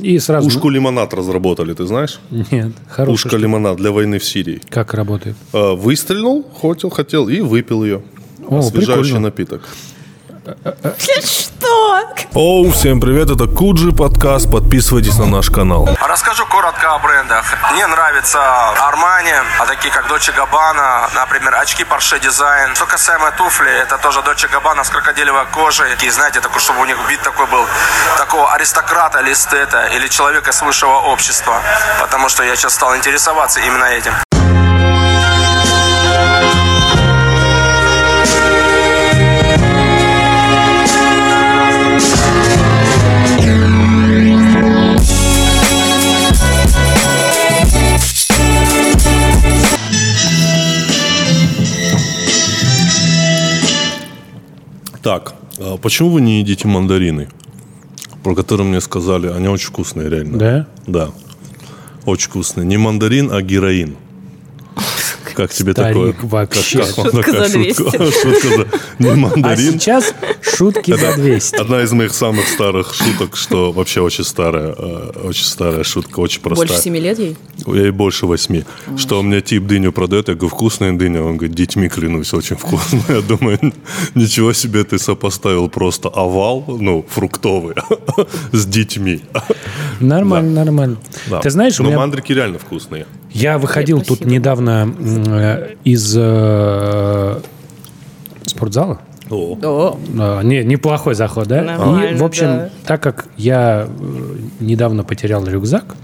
И сразу... Пушку лимонад разработали, ты знаешь? Нет, хорошая Пушка штука. лимонад для войны в Сирии. Как работает? А, Выстрелил, хотел, хотел и выпил ее. О, Освежающий прикольно. напиток. Что? Оу, всем привет, это Куджи подкаст, подписывайтесь на наш канал. Расскажу коротко о брендах. Мне нравится Armani, а такие как Dolce Gabbana, например, очки Porsche Design. Что касаемо туфли, это тоже Dolce Gabbana с крокодилевой кожей. И знаете, такой, чтобы у них вид такой был, такого аристократа или эстета, или человека с высшего общества. Потому что я сейчас стал интересоваться именно этим. Так, а почему вы не едите мандарины? Про которые мне сказали, они очень вкусные, реально. Да? Да. Очень вкусные. Не мандарин, а героин. Как тебе Старик такое? вообще. Как, как Шутка такая за 200. шутка? Шутка за... Не А мандарин. сейчас шутки за 200. Одна из моих самых старых шуток, что вообще очень старая, э, очень старая шутка, очень простая. Больше семи лет ей? И больше восьми. Что мне тип дыню продает, я говорю, вкусная дыня. Он говорит, детьми клянусь, очень вкусно. Я думаю, ничего себе ты сопоставил просто овал, ну, фруктовый, с детьми. Нормально, нормально. Да. Ты знаешь, у Но меня... мандрики реально вкусные. Я выходил тут Спасибо. недавно м, э, из э, спортзала. О, О, А, Не, неплохой заход, да? Нормально, И, в общем, да. так как я э, недавно потерял рюкзак,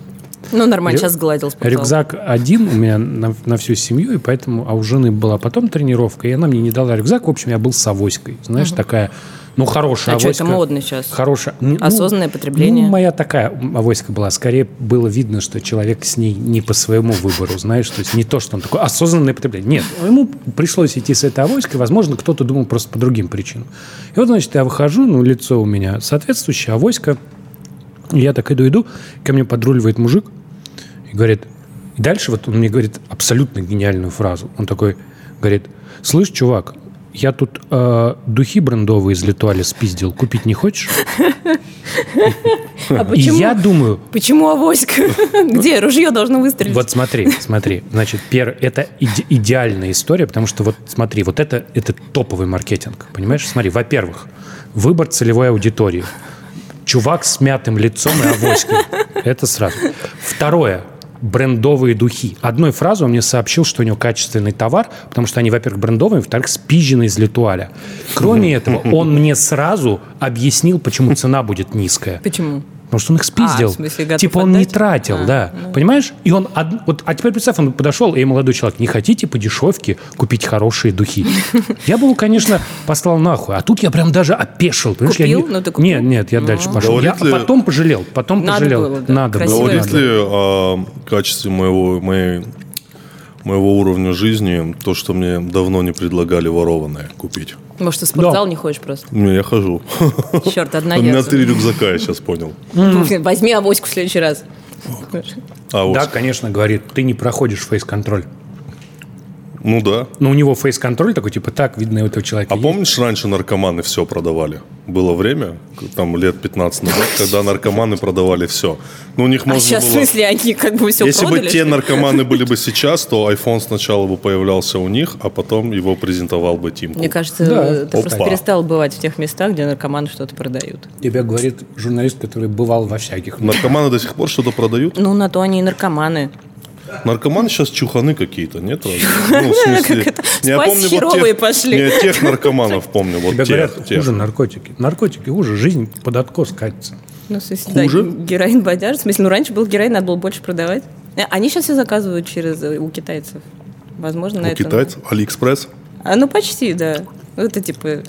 ну нормально, Рю- сейчас гладил спортзал. рюкзак один у меня на, на всю семью, и поэтому, а у жены была потом тренировка, и она мне не дала рюкзак. В общем, я был с авоськой. Знаешь, такая, ну, хорошая А что, авоська. это модно сейчас? Хорошая. Ну, Осознанное потребление? Ну, моя такая авоська была. Скорее было видно, что человек с ней не по своему выбору, знаешь. То есть не то, что он такой осознанное потребление. Нет, ему пришлось идти с этой авоськой. Возможно, кто-то думал просто по другим причинам. И вот, значит, я выхожу, ну, лицо у меня соответствующее, авоська. Я так иду, иду, ко мне подруливает мужик и говорит... И дальше вот он мне говорит абсолютно гениальную фразу. Он такой говорит, слышь, чувак, я тут э, духи брендовые из Литуали спиздил, купить не хочешь? А И я думаю, почему авоська? Где? Ружье должно выстрелить. вот смотри, смотри, значит, пер, это иде- идеальная история, потому что вот смотри, вот это, это топовый маркетинг, понимаешь? Смотри, во-первых, выбор целевой аудитории. Чувак с мятым лицом и авоськой. Это сразу. Второе. Брендовые духи. Одной фразой он мне сообщил, что у него качественный товар, потому что они, во-первых, брендовые, во-вторых, спизжены из Литуаля. Кроме этого, он мне сразу объяснил, почему цена будет низкая. Почему? Потому что он их спиздил. А, в смысле, готов типа он не отдать? тратил, А, да. Понимаешь? И он... од- Вот, а теперь представь, он подошел, эй, молодой человек, не хотите по дешевке купить хорошие духи? Я бы его, конечно, послал нахуй. А тут я прям даже опешил. Понимаешь? Я Купил? не- Ну, ты купил? Нет, нет, я дальше пошел. Я потом пожалел. Потом Надо пожалел. было, да. Надо было. Говорит надо. ли о качестве моего, моей, моего уровня жизни то, что мне давно не предлагали ворованное купить? Может, ты в спортзал не ходишь просто? Не, я хожу. Черт, одна У меня три рюкзака, я сейчас понял. Возьми авоську в следующий раз. А. Да, конечно, говорит, ты не проходишь фейс-контроль. Ну да. Но у него фейс-контроль такой, типа, так, видно, у этого человека А есть. помнишь, раньше наркоманы все продавали? Было время, там лет 15 назад, когда наркоманы продавали все. Ну, у них А можно сейчас, в было... смысле, они как бы все Если продали? бы те наркоманы были бы сейчас, то iPhone сначала бы появлялся у них, а потом его презентовал бы Тим. Мне кажется, Да. ты просто Опа. перестал бывать в тех местах, где наркоманы что-то продают. Тебя говорит журналист, который бывал во всяких. Наркоманы до сих пор что-то продают? Ну, на то они и наркоманы. Наркоманы сейчас чуханы какие-то, нет? Ну, в смысле... Я помню вот тех- пошли. Не, тех наркоманов помню, вот Тебя тех. говорят, тех. хуже наркотики. Наркотики хуже, жизнь под откос катится. Ну, в смысле, Хуже? да, героин бодяж. В смысле, ну, раньше был героин, надо было больше продавать. Э, Они сейчас все заказывают через э, у китайцев. Возможно, на У это... китайцев? Алиэкспресс? А, ну, почти, да. Это, типа,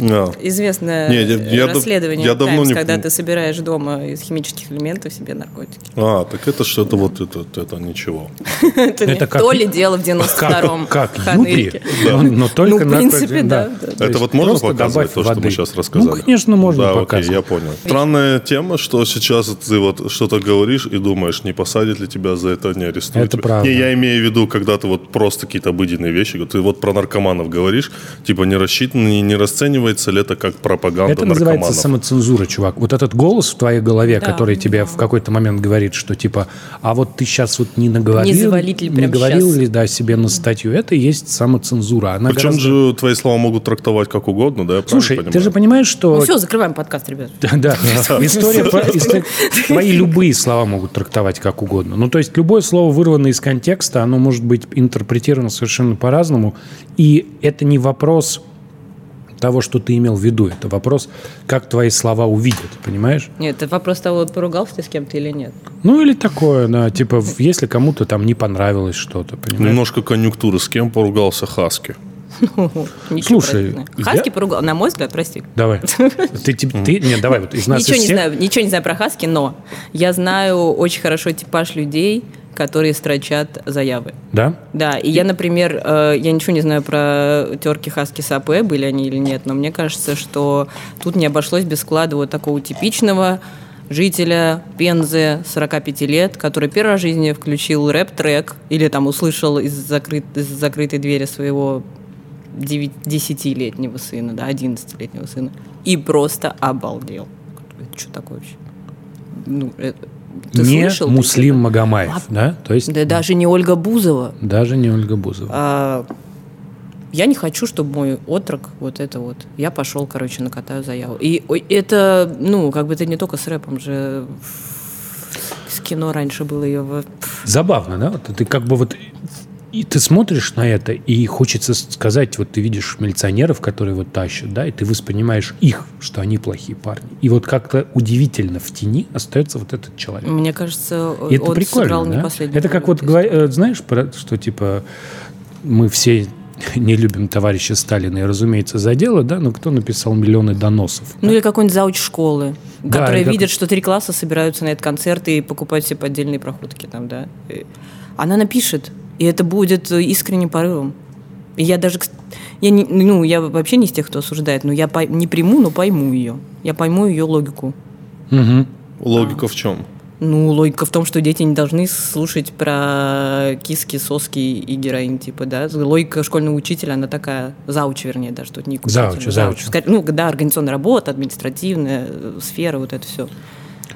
А. известное Не, я- э, я расследование я давно Times, не когда ты собираешь дома из химических элементов себе наркотики. А, так это что-то вот это, это ничего. Это, то ли дело в 92-м Как. Юпи, но, только Ну, в принципе, да, да. То Это вот можно показывать то, что мы сейчас рассказали? Ну, конечно, можно да, показывать. окей, я понял. Странная тема, что сейчас ты вот что-то говоришь и думаешь, не посадят ли тебя за это, не арестуют. Это правда. Не, я имею в виду, когда ты вот просто какие-то обыденные вещи, ты вот про наркоманов говоришь, типа не рассчитан, не, не расценивай расценивается ли это как пропаганда Это называется наркоманов? самоцензура, чувак. Вот этот голос в твоей голове, Да, который тебе в какой-то момент говорит, что типа, а вот ты сейчас вот не наговорил, Не завалить ли не говорил щас? ли да, себе на статью, это и есть самоцензура. Она Причем гораздо- же твои слова могут трактовать как угодно, да? Слушай, ты же понимаешь, что... Ну все, закрываем подкаст, ребят. Да, история- Твои любые слова могут трактовать как угодно. Ну, то есть, любое слово, вырванное из контекста, оно может быть интерпретировано совершенно по-разному. И это не вопрос того, что ты имел в виду. Это вопрос, как твои слова увидят, понимаешь? Нет, это вопрос того, поругался ты с кем-то или нет. Ну, или такое, да, типа, если кому-то там не понравилось что-то, понимаешь? Немножко конъюнктуры. С кем поругался Хаски? Ничего Слушай, не. Хаски я- поругал, на мой взгляд, прости. Давай. Ты, ты, ты- нет, давай, вот из нас Ничего из не всех- знаю, ничего не знаю про Хаски, но я знаю очень хорошо типаж людей, которые строчат заявы. Да? Да, и я, например, э, я ничего не знаю про терки Хаски с АП, были они или нет, но мне кажется, что тут не обошлось без вклада вот такого типичного жителя Пензы 45 лет, который первый раз в жизни включил рэп-трек или там услышал из, закрыт- из закрытой двери своего 9 10-летнего сына, да, 11-летнего сына, и просто обалдел. Что такое вообще? Ну, э, ты не слышал? Муслим Магомаев, да? То есть Да даже не Ольга Бузова. даже не Ольга Бузова. А, я не хочу, чтобы мой отрок вот это вот. Я пошел, короче, накатаю заяву. И это, ну, как бы это не только с рэпом же. С кино раньше было ее. Забавно, да? Вот ты как бы вот и ты смотришь на это, и хочется сказать, вот ты видишь милиционеров, которые вот тащат, да, и ты воспринимаешь их, что они плохие парни. И вот как-то удивительно в тени остается вот этот человек. Мне кажется, И это он прикольно, сыграл не да? последнюю Это как вот, э, знаешь, про- что типа мы все не любим товарища Сталина и, разумеется, за дело, да, но кто написал миллионы доносов? Ну или какой-нибудь зауч школы, Да, которые или как- видят, что три класса собираются на этот концерт и покупают себе поддельные проходки там, да. И Она напишет, и это будет э, искренним порывом. И я даже, я не, ну, я вообще не из тех, кто осуждает, но я пой- не приму, но пойму ее. Я пойму ее логику. Мгм. Логика в чем? Ну, логика в том, что дети не должны слушать про киски, соски и героин, типа, да. Логика школьного учителя, она такая, зауч, вернее, да, что это не Зауч, зауч. Ну, да, организационная работа, административная э, сфера, вот это все.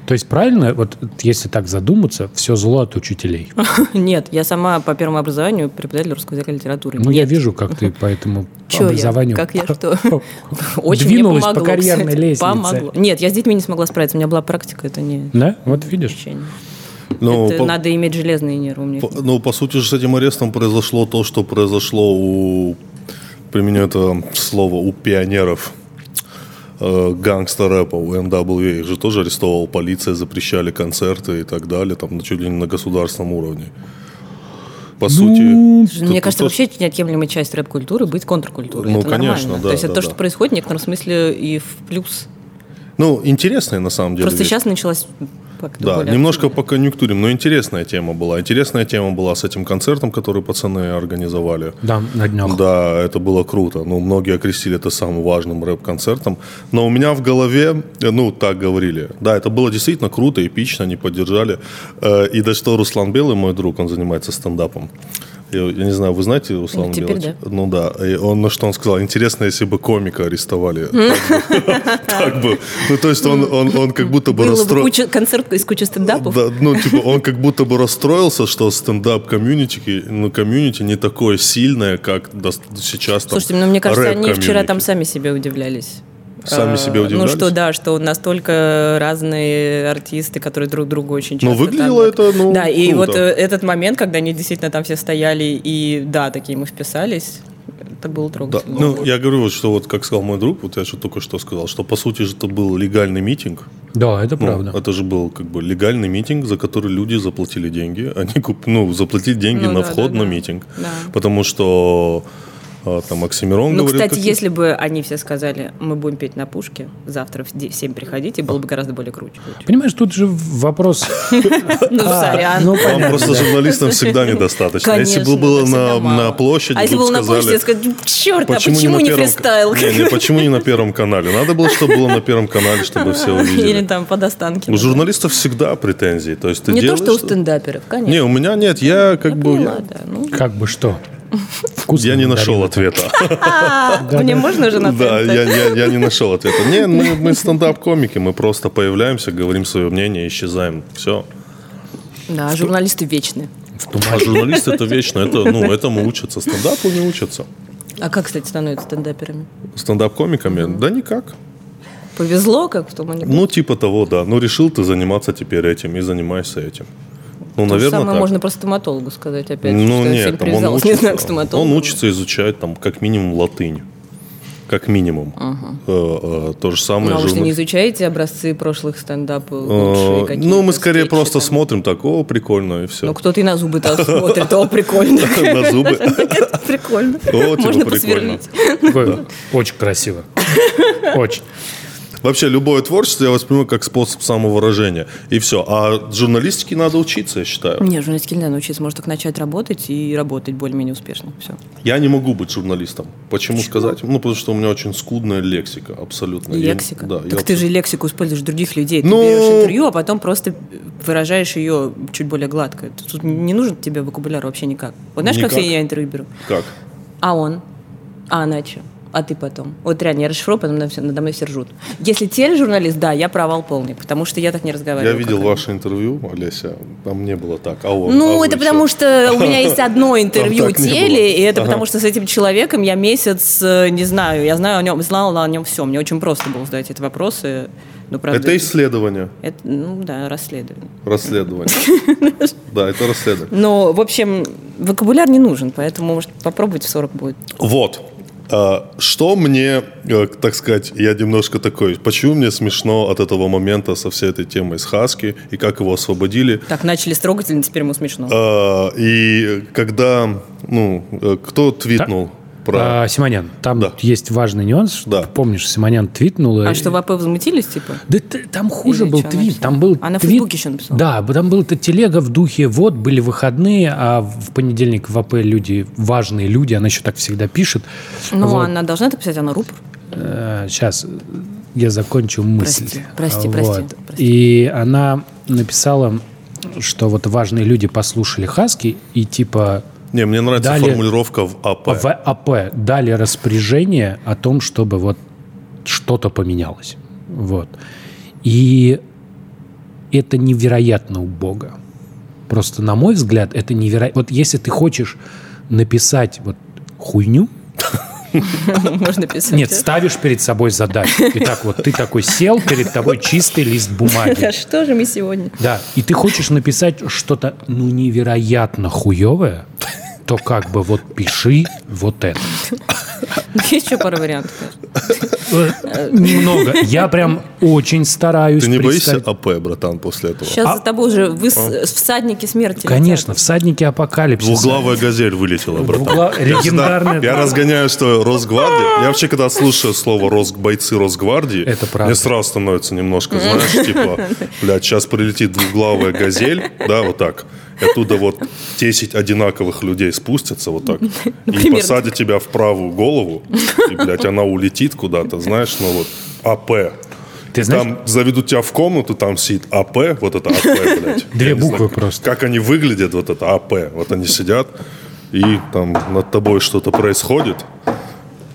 То есть правильно, вот если так задуматься, все зло от учителей. Нет, я сама по первому образованию преподаватель русского языка и литературы. Ну, я Нет. вижу, как ты по этому Чё я? образованию... Как я что? Очень Двинулась мне по помогло, карьерной кстати. лестнице. Помогло. Нет, я с детьми не смогла справиться. У меня была практика, это не Да? Вот видишь. ощущение. Ну, это по- надо иметь железные нервы. у меня их по- ну, по сути же, с этим арестом произошло то, что произошло у, применю это слово, у пионеров гангстер-рэпа, у NWA. Их же тоже арестовала полиция, запрещали концерты и так далее, там чуть ли не на государственном уровне. По сути... Мне тут кажется, то, вообще неотъемлемая часть рэп-культуры быть контркультурой. Ну, это конечно, нормально. да, То есть это да, то, да. что происходит в некотором смысле и в плюс. Ну, интересная на самом деле Просто вещь. сейчас началась как-то Да, более немножко по конъюнктуре, но интересная тема была. Интересная тема была с этим концертом, который пацаны организовали. Да, на днях. Да, это было круто. Ну, многие окрестили это самым важным рэп-концертом. Но у меня в голове, ну, так говорили. Да, это было действительно круто, эпично, они поддержали. Э, И даже что Руслан Белый, мой друг, он занимается стендапом. Я, я не знаю, вы знаете Руслана Ну, теперь Белого? Ну да. И он на что он сказал? Интересно, если бы комика арестовали. Так бы-. Ну, то есть он он- он как будто бы Было бы расстроил. куча, концерт из кучи стендапов. Да, ну, типа, он как будто бы расстроился, что стендап-комьюнити, ну, комьюнити не такое сильное, как сейчас там Слушайте, ну мне кажется, они вчера там сами себе удивлялись. Сами А, себе удивлялись? Ну что, да, что настолько разные артисты, которые друг другу очень часто... Ну, там выглядело вот- это, ну, Да, и круто. вот э, этот момент, когда они действительно там все стояли и, да, такие мы вписались, это было Да, трогательно. ну, я говорю, вот, что вот, как сказал мой друг, вот я же только что сказал, что, по сути же, это был легальный митинг. Да, это Ну, правда. это же был как бы легальный митинг, за который люди заплатили деньги. Они куп... ну, заплатили деньги Ну на да, вход да, на да. митинг. Да. Потому что там Оксимирон Ну, говорит... кстати, какие- если бы они все сказали, мы будем петь на пушке, завтра в 7 приходите, было бы гораздо более круче. Понимаешь, тут же вопрос... Ну, сорян. Ну, Вам просто журналистам всегда недостаточно. Если бы Конечно, было на, площади, А если было на сказали, площади, я сказала, черт, а почему на не первом- фристайл? Не, не, почему не на Первом канале? Надо было, чтобы было на Первом канале, чтобы все Или увидели. там под Останкино. У журналистов всегда претензии. То есть ты Не то, что у что- стендаперов, конечно. Не, у меня нет. Я как бы... Ну, Как бы что? Вкусно Я не нашел ответа. Мне можно уже на Да, я, не нашел ответа. Не, мы, стендап-комики, мы просто появляемся, говорим свое мнение, исчезаем. Все. Да, журналисты вечны. А журналисты это вечно, это, ну, этому учатся, стендапу не учатся. А как, кстати, становятся стендаперами? Стендап-комиками? Да никак. Повезло, как в том анекдоте? Ну, типа того, да. Ну, решил ты заниматься теперь этим и занимайся этим. Ну, То же наверное, самое так. можно про стоматологу сказать опять. Ну, нет, там он не учится, знаю, к стоматологу. он учится изучать там как минимум латынь. Как минимум. Э, э, То же самое. Ну, а вы что, не изучаете образцы прошлых стендапов? Э, лучшие какие-то Ну, мы скорее скетчи просто там? смотрим так, о, прикольно, и все. Ну, кто-то и на зубы-то смотрит, о, прикольно. На зубы. Прикольно. О, типа, Можно прикольно. посверлить. Очень красиво. Очень. Вообще, любое творчество я воспринимаю как способ самовыражения. И все. А журналистике надо учиться, я считаю. Не, журналистики не надо научиться. Может только начать работать и работать более-менее успешно. Все. Я не могу быть журналистом. Почему сказать? Ну, потому что у меня очень скудная лексика, абсолютно. Я- Лексика. да, так я ты же лексику используешь других людей. Ты Ну- берешь интервью, а потом просто выражаешь ее чуть более гладко. Тут не нужен тебе вокабуляр вообще никак. Вот знаешь, как Никак. я интервью беру? Как? А он? А она что? А ты потом? Вот реально, я расшифрую, потом надо, мной все ржут. Если тележурналист, да, я провал полный, потому что я так не Я разговариваю. видел как ваше интервью, Олеся. Там не было так. А он? Ну, а это вы потому что? у меня есть одно интервью теле, и это потому что с этим человеком я месяц, э, не знаю, я знаю о нем, знала о нем все. Мне очень просто было задать эти вопросы. Ну, правда, Это исследование, это, ну да, расследование. расследование. Да, это расследование. Но, в общем, вокабуляр не нужен, поэтому, может, попробовать в 40 будет. Вот. А, Что мне, э, так сказать, я немножко такой, почему мне смешно от этого момента со всей этой темой с Хаски и как его освободили. Так, начали с трогательно, теперь ему смешно. А, И когда, ну, э, кто твитнул про... А, Симонян, там Да. есть важный нюанс. что Да. Помнишь, Симонян твитнул. А и- что, в АП возмутились, типа? Да там хуже Или был чё твит. написал? Там был А на твит- Фейсбуке ещё написал? Да, там был эта телега в духе, вот, были выходные, а в понедельник в АП люди, важные люди, она еще так всегда пишет. Ну, Вот. она должна это писать, она рупор. сейчас я закончу мысль. Прости, прости, Вот. прости, прости. И она написала, что вот важные люди послушали Хаски и типа Не, мне нравится Далее- формулировка в АП. в АП дали распоряжение о том, чтобы вот что-то поменялось. Вот. И это невероятно убого. Просто, на мой взгляд, это невероятно. Вот если ты хочешь написать вот хуйню, Можно писать. нет, ставишь перед собой задачу. И так вот, ты такой сел, перед тобой чистый лист бумаги. Да что же мы сегодня? Да, и ты хочешь написать что-то, ну, невероятно хуевое, то как бы вот пиши вот это. Есть еще пара вариантов. Э, Немного. Я прям очень стараюсь Ты не боишься АП, братан, после этого? Сейчас за тобой уже вы с- всадники смерти. Конечно, всадники апокалипсиса. Двуглавая газель вылетела, братан. Легендарная. Я разгоняю, что Росгвардия. Я вообще, когда слушаю слово Рос... бойцы Росгвардии, Это правда. мне сразу становится немножко, знаешь, типа, блядь, сейчас прилетит двуглавая газель, да, вот так. Оттуда вот 10 одинаковых людей спустятся вот так и посадят тебя в правую голову, и, блядь, она улетит куда-то, знаешь, ну вот, АП. Ты знаешь, Там заведут тебя в комнату, там сидит АП, вот это АП, блядь. Две буквы знаю, просто. Как они выглядят, вот это АП. Вот они сидят, и там над тобой что-то происходит,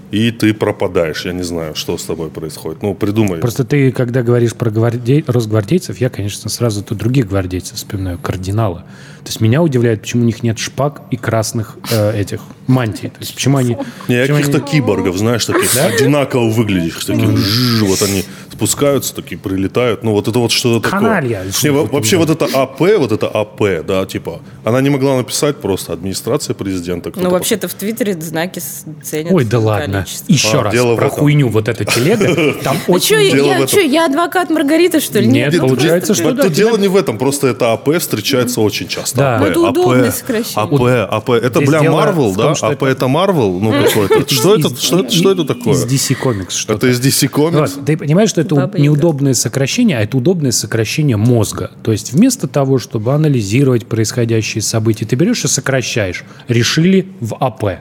и ты пропадаешь. Я не знаю, что с тобой происходит. Ну, придумай. Просто ты, когда говоришь про гвардей- росгвардейцев, я, конечно, сразу тут других гвардейцев вспоминаю, кардинала. То есть меня удивляет, почему у них нет шпаг и красных э, этих мантий. То есть почему они... Не, каких-то они- киборгов, знаешь, таких одинаково выглядишь, таких жжж, вот они спускаются, такие прилетают. Ну, вот это вот что-то такое. Каналья, Не, что вот вообще вот это АП, вот это АП, да, типа, она не могла написать просто администрация президента. Ну, вообще-то в Твиттере знаки ценят. Ой, да ладно. количество. Еще А, раз дело в про хуйню вот эта телега. Там чё, очень... я, чё, я адвокат Маргарита, что ли? Нет, ну, получается, что да, дело не в этом, просто это АП встречается очень часто. Да. АП, это АП, удобное сокращение. АП, АП. Это, Здесь бля, Марвел, да? том, что АП это- Марвел? Ну, какой-то. Что это, что это, что это такое? Из DC Comics что-то. Это из DC Comics? Вот, ты понимаешь, что это неудобное сокращение, а это удобное сокращение мозга. То есть вместо того, чтобы анализировать происходящие события, ты берешь и сокращаешь. Решили в АП.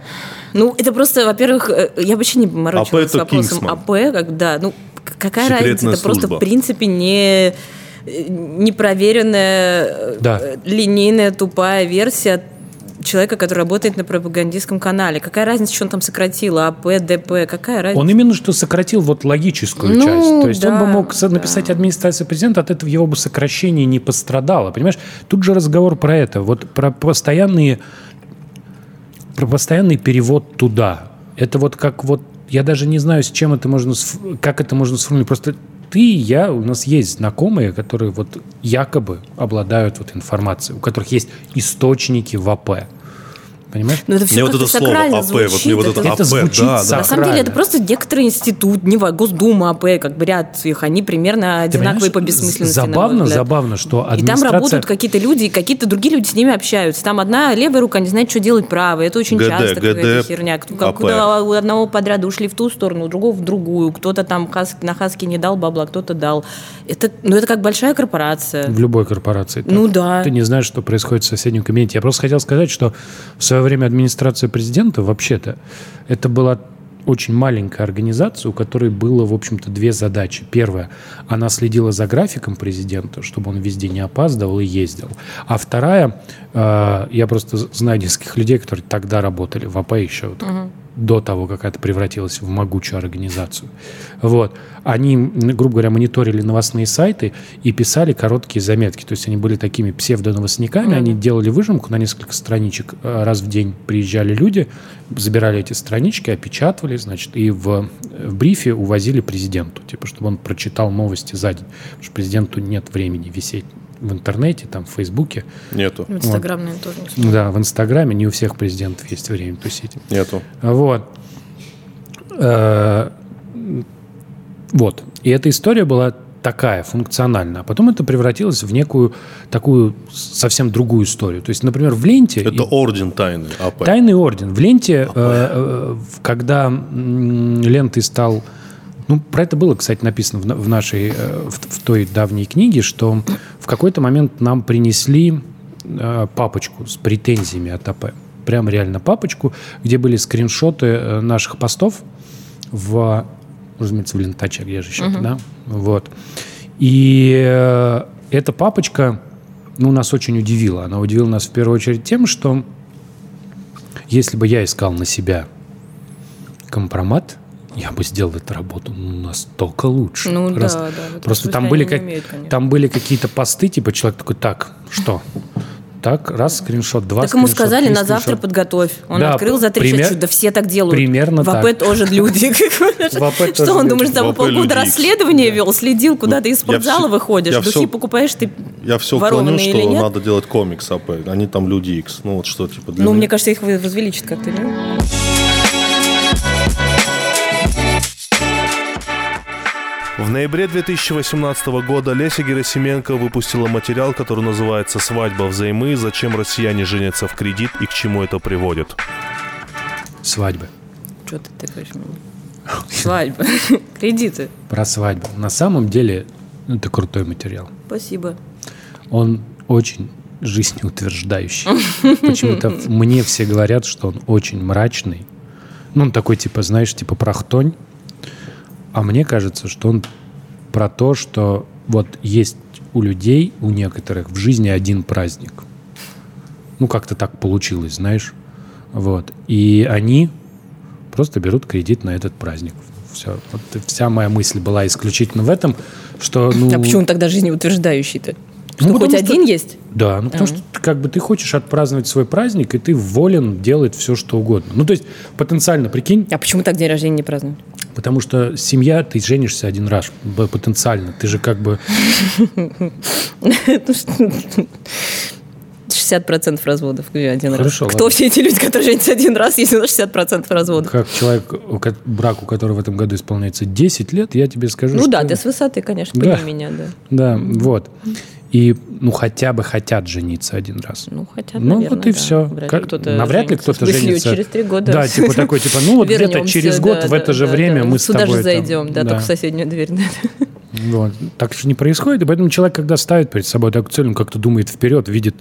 Ну, это просто, во-первых, э, я вообще не морочилась АП с вопросом Kingsman. АП, когда, ну, какая Секретная разница, это просто, в принципе, не непроверенная, Да. э, линейная, тупая версия человека, который работает на пропагандистском канале. Какая разница, что он там сократил? АП, ДП, какая разница? Он именно что сократил вот логическую Ну, часть. То есть он да, бы мог да. написать администрация президента, от этого его бы сокращение не пострадало. Понимаешь? Тут же разговор про это. Вот про постоянные про постоянный перевод туда. Это вот как вот я даже не знаю, с чем это можно, как это можно сформулировать. Просто ты и я, у нас есть знакомые, которые вот якобы обладают вот информацией, у которых есть источники в АП. Понимаешь? Ну, это все Мне вот как-то это слово АП, вот мне звучит. вот это Это АП, звучит да, да. На самом деле это просто некоторый институт, не Госдума, АП, как бы ряд их, они примерно одинаковые по бессмысленности. Забавно, забавно, что И там администрация... работают какие-то люди, и какие-то другие люди с ними общаются. Там одна левая рука не знает, что делать правой. Это очень ГД, часто какая-то ГД, херня. Как АП. куда у одного подряда ушли в ту сторону, у другого в другую. Кто-то там хас- на хаске не дал бабла, кто-то дал. Это, ну, это как большая корпорация. В любой корпорации. так. Ну да. Ты не знаешь, что происходит в соседнем кабинете. Я просто хотел сказать, что в свое время администрация президента, вообще-то, это была очень маленькая организация, у которой было, в общем-то, две задачи. Первая, она следила за графиком президента, чтобы он везде не опаздывал и ездил. А вторая, э, я просто знаю нескольких людей, которые тогда работали в АП еще вот до того, как это превратилось в могучую организацию. Вот. Они, грубо говоря, мониторили новостные сайты и писали короткие заметки. То есть они были такими псевдоновостниками, они делали выжимку на несколько страничек. Э, Раз в день приезжали люди, забирали эти странички, опечатывали, значит, и в, в брифе увозили президенту, типа, чтобы он прочитал новости за день. Потому что президенту нет времени висеть в интернете, там, в Фейсбуке. Нету, В Инстаграм, наверное, тоже не. Да, в Инстаграме не у всех президентов есть время тусить. нету. Вот. Э, Вот. И эта история была такая, функциональная. А потом это превратилось в некую такую совсем другую историю. То есть, например, в ленте... Это орден тайны АП. Тайный орден. В ленте, э, э, когда м, лентой стал... Ну, про это было, кстати, написано в, в нашей, э, в, в той давней книге, что в какой-то момент нам принесли э, папочку с претензиями от АП. Прям реально папочку, где были скриншоты э, наших постов в, разумеется, в лентаче, где же еще, да? Вот. И э, эта папочка, ну, нас очень удивила. Она удивила нас в первую очередь тем, что если бы я искал на себя компромат, я бы сделал эту работу ну, настолько лучше. Ну да, Раз- да, этом Просто там были, как, умеют, конечно. там были какие-то посты, типа человек такой, так, что? Так, раз, скриншот, два Так ему сказали, на завтра подготовь. Он Да, открыл за три пример- часа. Да все так делают. примерно В АП так. тоже люди. Что он, думаешь, там полгода расследования вел, следил, куда ты из спортзала выходишь, духи покупаешь, ты Я все ворованные клоню, или что нет? надо делать комикс АП. Они там люди X. Ну вот что типа Ну, мне кажется, их возвеличат как-то, нет? В ноябре 2018 года Леся Герасименко выпустила материал, который называется «Свадьба взаймы. Зачем россияне женятся в кредит и к чему это приводит». Свадьбы. Что ты такой? Свадьба. Кредиты. Про свадьбу. На самом деле, ну, это крутой материал. Спасибо. Он очень жизнеутверждающий. Почему-то мне все говорят, что он очень мрачный. Ну, он такой, типа, знаешь, типа прохтонь. А мне кажется, что он про то, что вот есть у людей, у некоторых в жизни один праздник. Ну, как-то так получилось, знаешь. Вот. И они просто берут кредит на этот праздник. Все. Вот вся моя мысль была исключительно в этом, что... Ну, А почему он тогда жизнеутверждающий-то? Что, Ну, хоть что- один есть? Да, ну потому что ты, как бы ты хочешь отпраздновать свой праздник, и ты волен делать все, что угодно. Ну, то есть, потенциально, прикинь, А почему так день рождения не празднуют? Потому что семья, ты женишься один раз, потенциально. Ты же как бы... 60% разводов где один Хорошо, раз. Кто ладно. все эти люди, которые женятся один раз, если у нас 60% разводов? Как человек, брак, у которого в этом году исполняется 10 лет, я тебе скажу, Ну что... да, ты с высоты, конечно, Да. меня, да. Да, вот. И, ну, хотя бы хотят жениться один раз. Ну, хотя, Ну, наверное, вот и да. все. Вряд ли кто-то Навряд ли кто-то женится. через три года. Да, типа такой, типа, ну вот где-то через да, год в да, это же да, время да. мы с Сюда тобой... же там, зайдем, да, только в соседнюю дверь. да. Вот. Так же не происходит, и поэтому человек, когда ставит перед собой такую цель, он как-то думает вперед, видит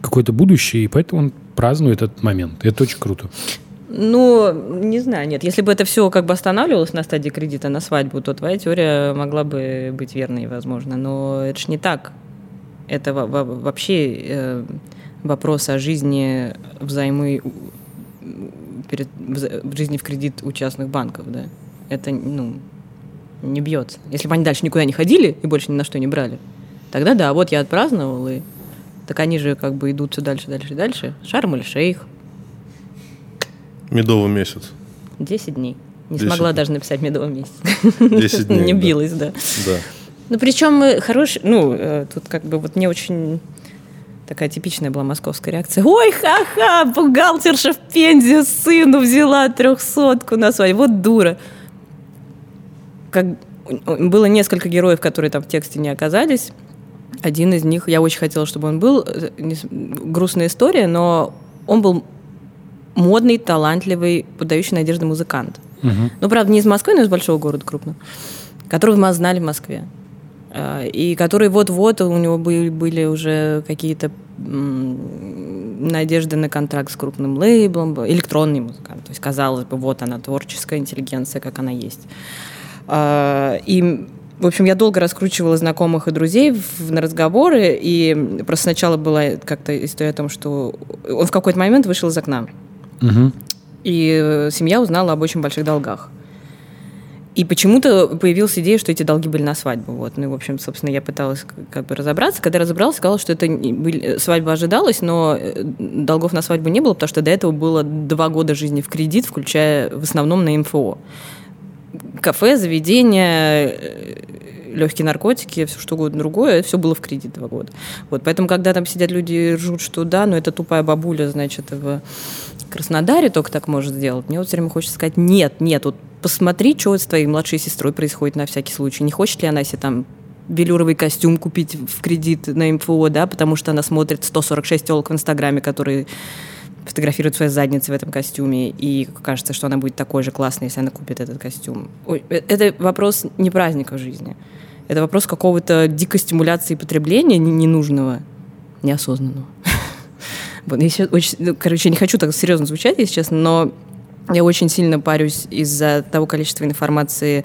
какое-то будущее, и поэтому он празднует этот момент. И это очень круто. Ну, не знаю, нет. Если бы это все как бы останавливалось на стадии кредита на свадьбу, то твоя теория могла бы быть верной, возможно. Но это же не так. Это во- во- вообще э, вопрос о жизни взаймы перед, в жизни в кредит у частных банков, да. Это, ну, не бьется. Если бы они дальше никуда не ходили и больше ни на что не брали, тогда да, вот я отпраздновал, и так они же как бы идут все дальше, дальше, дальше. Шарм или шейх. Медовый месяц. Десять дней. Не 10 смогла дней. даже написать медовый месяц. 10 дней, Не билась, да. Да. Ну, причем хороший, ну, э, тут как бы вот мне очень такая типичная была московская реакция. Ой, ха-ха, бухгалтерша в Пензе сыну взяла трехсотку на свадьбу. Вот дура. Как, было несколько героев, которые там в тексте не оказались. Один из них, я очень хотела, чтобы он был. э, не Грустная история, но он был модный, талантливый, подающий надежды музыкант. Ну, правда, не из Москвы, но из большого города крупного, которого мы знали в Москве. А, И который вот-вот у него были, уже какие-то надежды на контракт с крупным лейблом, электронный музыкант. То есть, казалось бы, вот она, творческая интеллигенция, как она есть. А, И, в общем, я долго раскручивала знакомых и друзей в- на разговоры, и просто сначала была как-то история о том, что он в какой-то момент вышел из окна. И э, семья узнала об очень больших долгах. И почему-то появилась идея, что эти долги были на свадьбу. Вот. Ну, и, в общем, собственно, я пыталась как бы разобраться. Когда разобралась, сказала, что это были- свадьба ожидалась, но э, долгов на свадьбу не было, потому что до этого было два года жизни в кредит, включая в основном на МФО. Кафе, заведения, легкие наркотики, все что угодно другое, все было в кредит два года. Вот, поэтому, когда там сидят люди и ржут, что да, но это тупая бабуля, значит, в Краснодаре только так может сделать, мне вот все время хочется сказать, нет, нет, вот посмотри, что с твоей младшей сестрой происходит на всякий случай. Не хочет ли она себе там велюровый костюм купить в кредит на МФО, да, потому что она смотрит 146 телок в Инстаграме, которые фотографирует свои задницы в этом костюме, и кажется, что она будет такой же классной, если она купит этот костюм. Э, это вопрос не праздника в жизни. Это вопрос какого-то дикой стимуляции потребления не- ненужного, неосознанного. Вот, я сейчас очень, ну, короче, не хочу так серьезно звучать, если честно, но я очень сильно парюсь из-за того количества информации,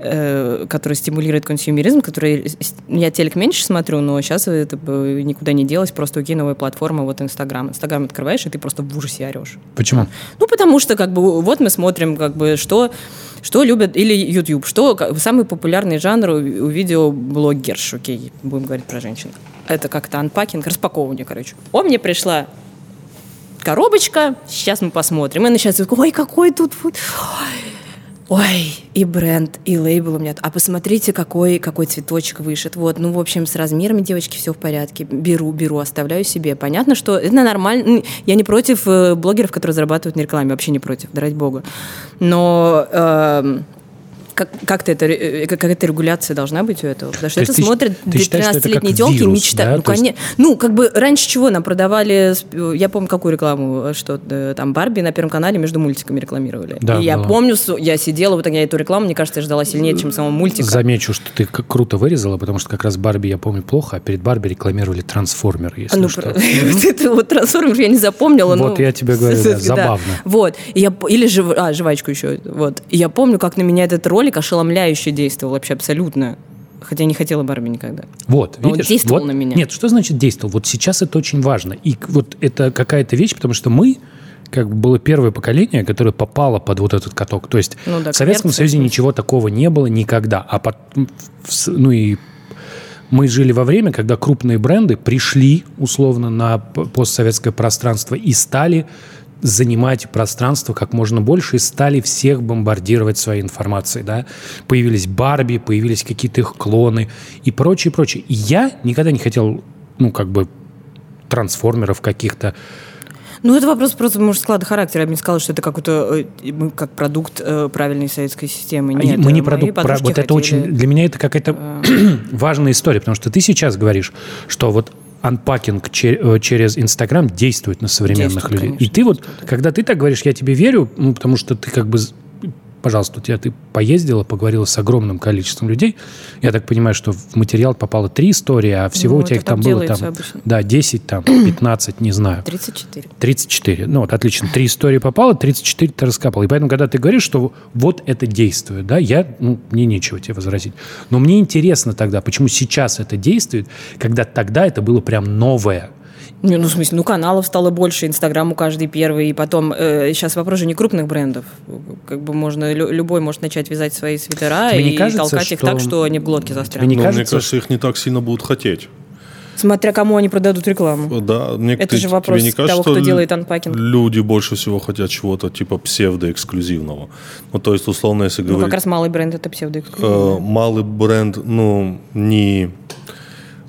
э, которая стимулирует консюмеризм, который с- я телек меньше смотрю, но сейчас это бы никуда не делось, просто окей, новая платформа, вот Инстаграм. Инстаграм открываешь, и ты просто в ужасе орешь. Почему? Ну, потому что, как бы, вот мы смотрим, как бы, что, что любят, или YouTube, что как, самый популярный жанр у, у видеоблогерш, окей, будем говорить про женщин. Это как-то анпакинг, распаковывание, короче. О, мне пришла коробочка, сейчас мы посмотрим. И начинается, ой, какой тут вот... Ой, и бренд, и лейбл у меня. А посмотрите, какой, какой цветочек вышит. Вот, ну, в общем, с размерами, девочки, все в порядке. Беру, беру, оставляю себе. Понятно, что это нормально. Я не против э, блогеров, которые зарабатывают на рекламе. Вообще не против, да ради бога. Но эм, как, как-то это, э, какая-то регуляция должна быть у этого. Потому что То это ты смотрят ты считаешь, что это 13-летние как телки мечтают. да? Ну, То есть- конечно. Ну, как бы раньше чего нам продавали, сп- я помню, какую рекламу, э, что э, там Барби на Первом канале между мультиками рекламировали. Да, и я было. помню, я сидела, вот я эту рекламу, мне кажется, я ждала сильнее, чем самого мультика. Замечу, что ты круто вырезала, потому что как раз Барби я помню плохо, а перед Барби рекламировали трансформер, если Ну, что. вот трансформер я не запомнила. Вот ну, я тебе говорю, забавно. Вот. Или а, жвачку еще. Вот. Я помню, как на меня этот ролик ошеломляюще действовал вообще абсолютно. Хотя не хотела Барби никогда. Вот, Но он видишь? действовал вот- на меня. Нет, что значит действовал? Вот сейчас это очень важно. И вот это какая-то вещь, потому что мы как бы было первое поколение, которое попало под вот этот каток. То есть Ну да, в Советском Союзе ничего такого не было никогда. А с- ну и мы жили во время, когда крупные бренды пришли условно на постсоветское пространство и стали занимать пространство как можно больше и стали всех бомбардировать своей информацией, да. Появились Барби, появились какие-то их клоны и прочее, прочее. И я никогда не хотел, ну, как бы, трансформеров каких-то. Ну, это вопрос просто, может, склада характера. Я бы не сказала, что это какой-то э, мы как продукт э, правильной советской системы. А Нет, мы не э, продукт, про- вот это хотели- очень, для меня это какая-то важная история, потому что ты сейчас говоришь, что вот анпакинг э, через Инстаграм действует на современных Действует, людей. конечно, И ты вот, когда ты так говоришь, я тебе верю, ну, потому что ты как бы, пожалуйста, у тебя ты поездила, поговорила с огромным количеством людей. Я так понимаю, что в материал попало три истории, а всего Ну, у тебя их там было там, обычно. да, 10, там, 15, не знаю. 34. 34. Ну вот, отлично. Три истории попало, 34 ты раскапал. И поэтому, когда ты говоришь, что вот это действует, да, я, ну, мне нечего тебе возразить. Но мне интересно тогда, почему сейчас это действует, когда тогда это было прям новое. Не, ну, в смысле, ну, каналов стало больше, Инстаграм у каждый первый, и потом, э, сейчас вопрос же не крупных брендов, как бы можно, лю- любой может начать вязать свои свитера Тебе не и кажется, толкать их что- так, что они в глотке Тебе застрянут. не Ну, мне кажется, кажется, их не так сильно будут хотеть. Смотря кому они продадут рекламу. Да, мне Это ты- же тебе вопрос не кажется, того, что кто делает анпакинг. Люди больше всего хотят чего-то типа псевдоэксклюзивного. Ну, то есть, условно, если Ну, говорить... как раз малый бренд это псевдо э, малый бренд, ну, не...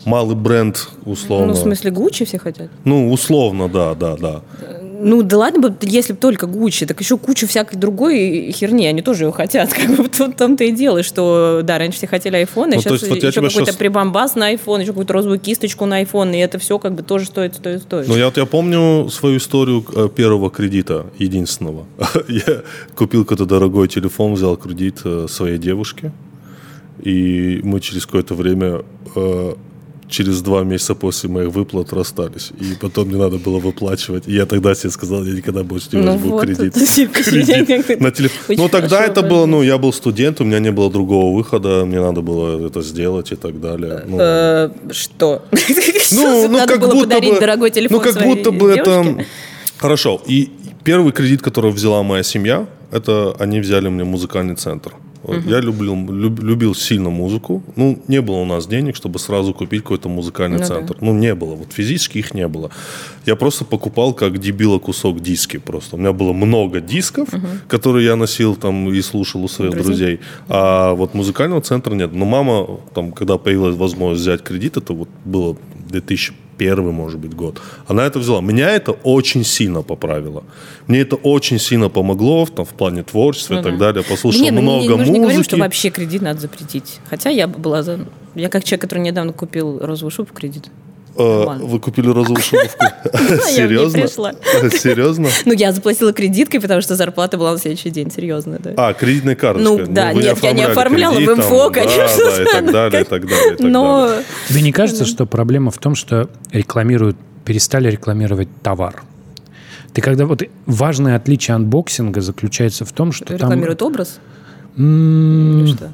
Малый бренд, условно. Ну, в смысле, Гуччи все хотят? Ну, условно, да, да, да. Ну, да ладно бы, если бы только Гуччи, так еще кучу всякой другой херни, они тоже ее хотят. Как бы в том-то и дело, что, да, раньше все хотели iPhone, а Ну, сейчас есть вот еще какой-то щас- прибамбас на iPhone, еще какую-то розовую кисточку на iPhone, и это все как бы тоже стоит, стоит, стоит. Ну, я вот я помню свою историю э, первого кредита, единственного. Я купил какой-то дорогой телефон, взял кредит э, своей девушке, и мы через какое-то время, э, через два месяца после моих выплат расстались. И потом мне надо было выплачивать. И я тогда себе сказал, я никогда больше не Ну возьму вот, кредит. Кредит на очень Ну, тогда это было, ну, я был студент, у меня не было другого выхода, мне надо было это сделать и так далее. Ну, Э, Что? ну, ну, как было будто подарить бы, дорогой телефон Ну, как будто бы это... Хорошо. И первый кредит, который взяла моя семья, это они взяли мне музыкальный центр. Вот Я люблю, люб- любил сильно музыку. Ну, не было у нас денег, чтобы сразу купить какой-то музыкальный Ну да. центр. Ну, не было. Вот физически их не было. Я просто покупал как дебила кусок диски просто. У меня было много дисков, которые я носил там и слушал у своих Друзей. друзей. А вот музыкального центра нет. Но мама, там, когда появилась возможность взять кредит, это вот было 2001, может быть, год. Она это взяла. Меня это очень сильно поправило. Мне это очень сильно помогло в, там, в плане творчества и так далее. Послушал Не, ну, много не- мы же не говорим, музыки. что вообще кредит надо запретить. Хотя я бы была за... Я как человек, который недавно купил розовую шубу в кредит. Э. Вы купили розовую в ней Серьезно? Серьезно? Ну, я заплатила кредиткой, потому что зарплата была на следующий день, серьезно, да. А, кредитная карточка. Ну, да, вы нет, я не оформляла в МФО, конечно, Да, да, и так ну, далее, и так далее, Но. Тебе не кажется, что проблема в том, что рекламируют, перестали рекламировать товар? Ты когда вот важное отличие анбоксинга заключается в том, что там рекламирует образ? что?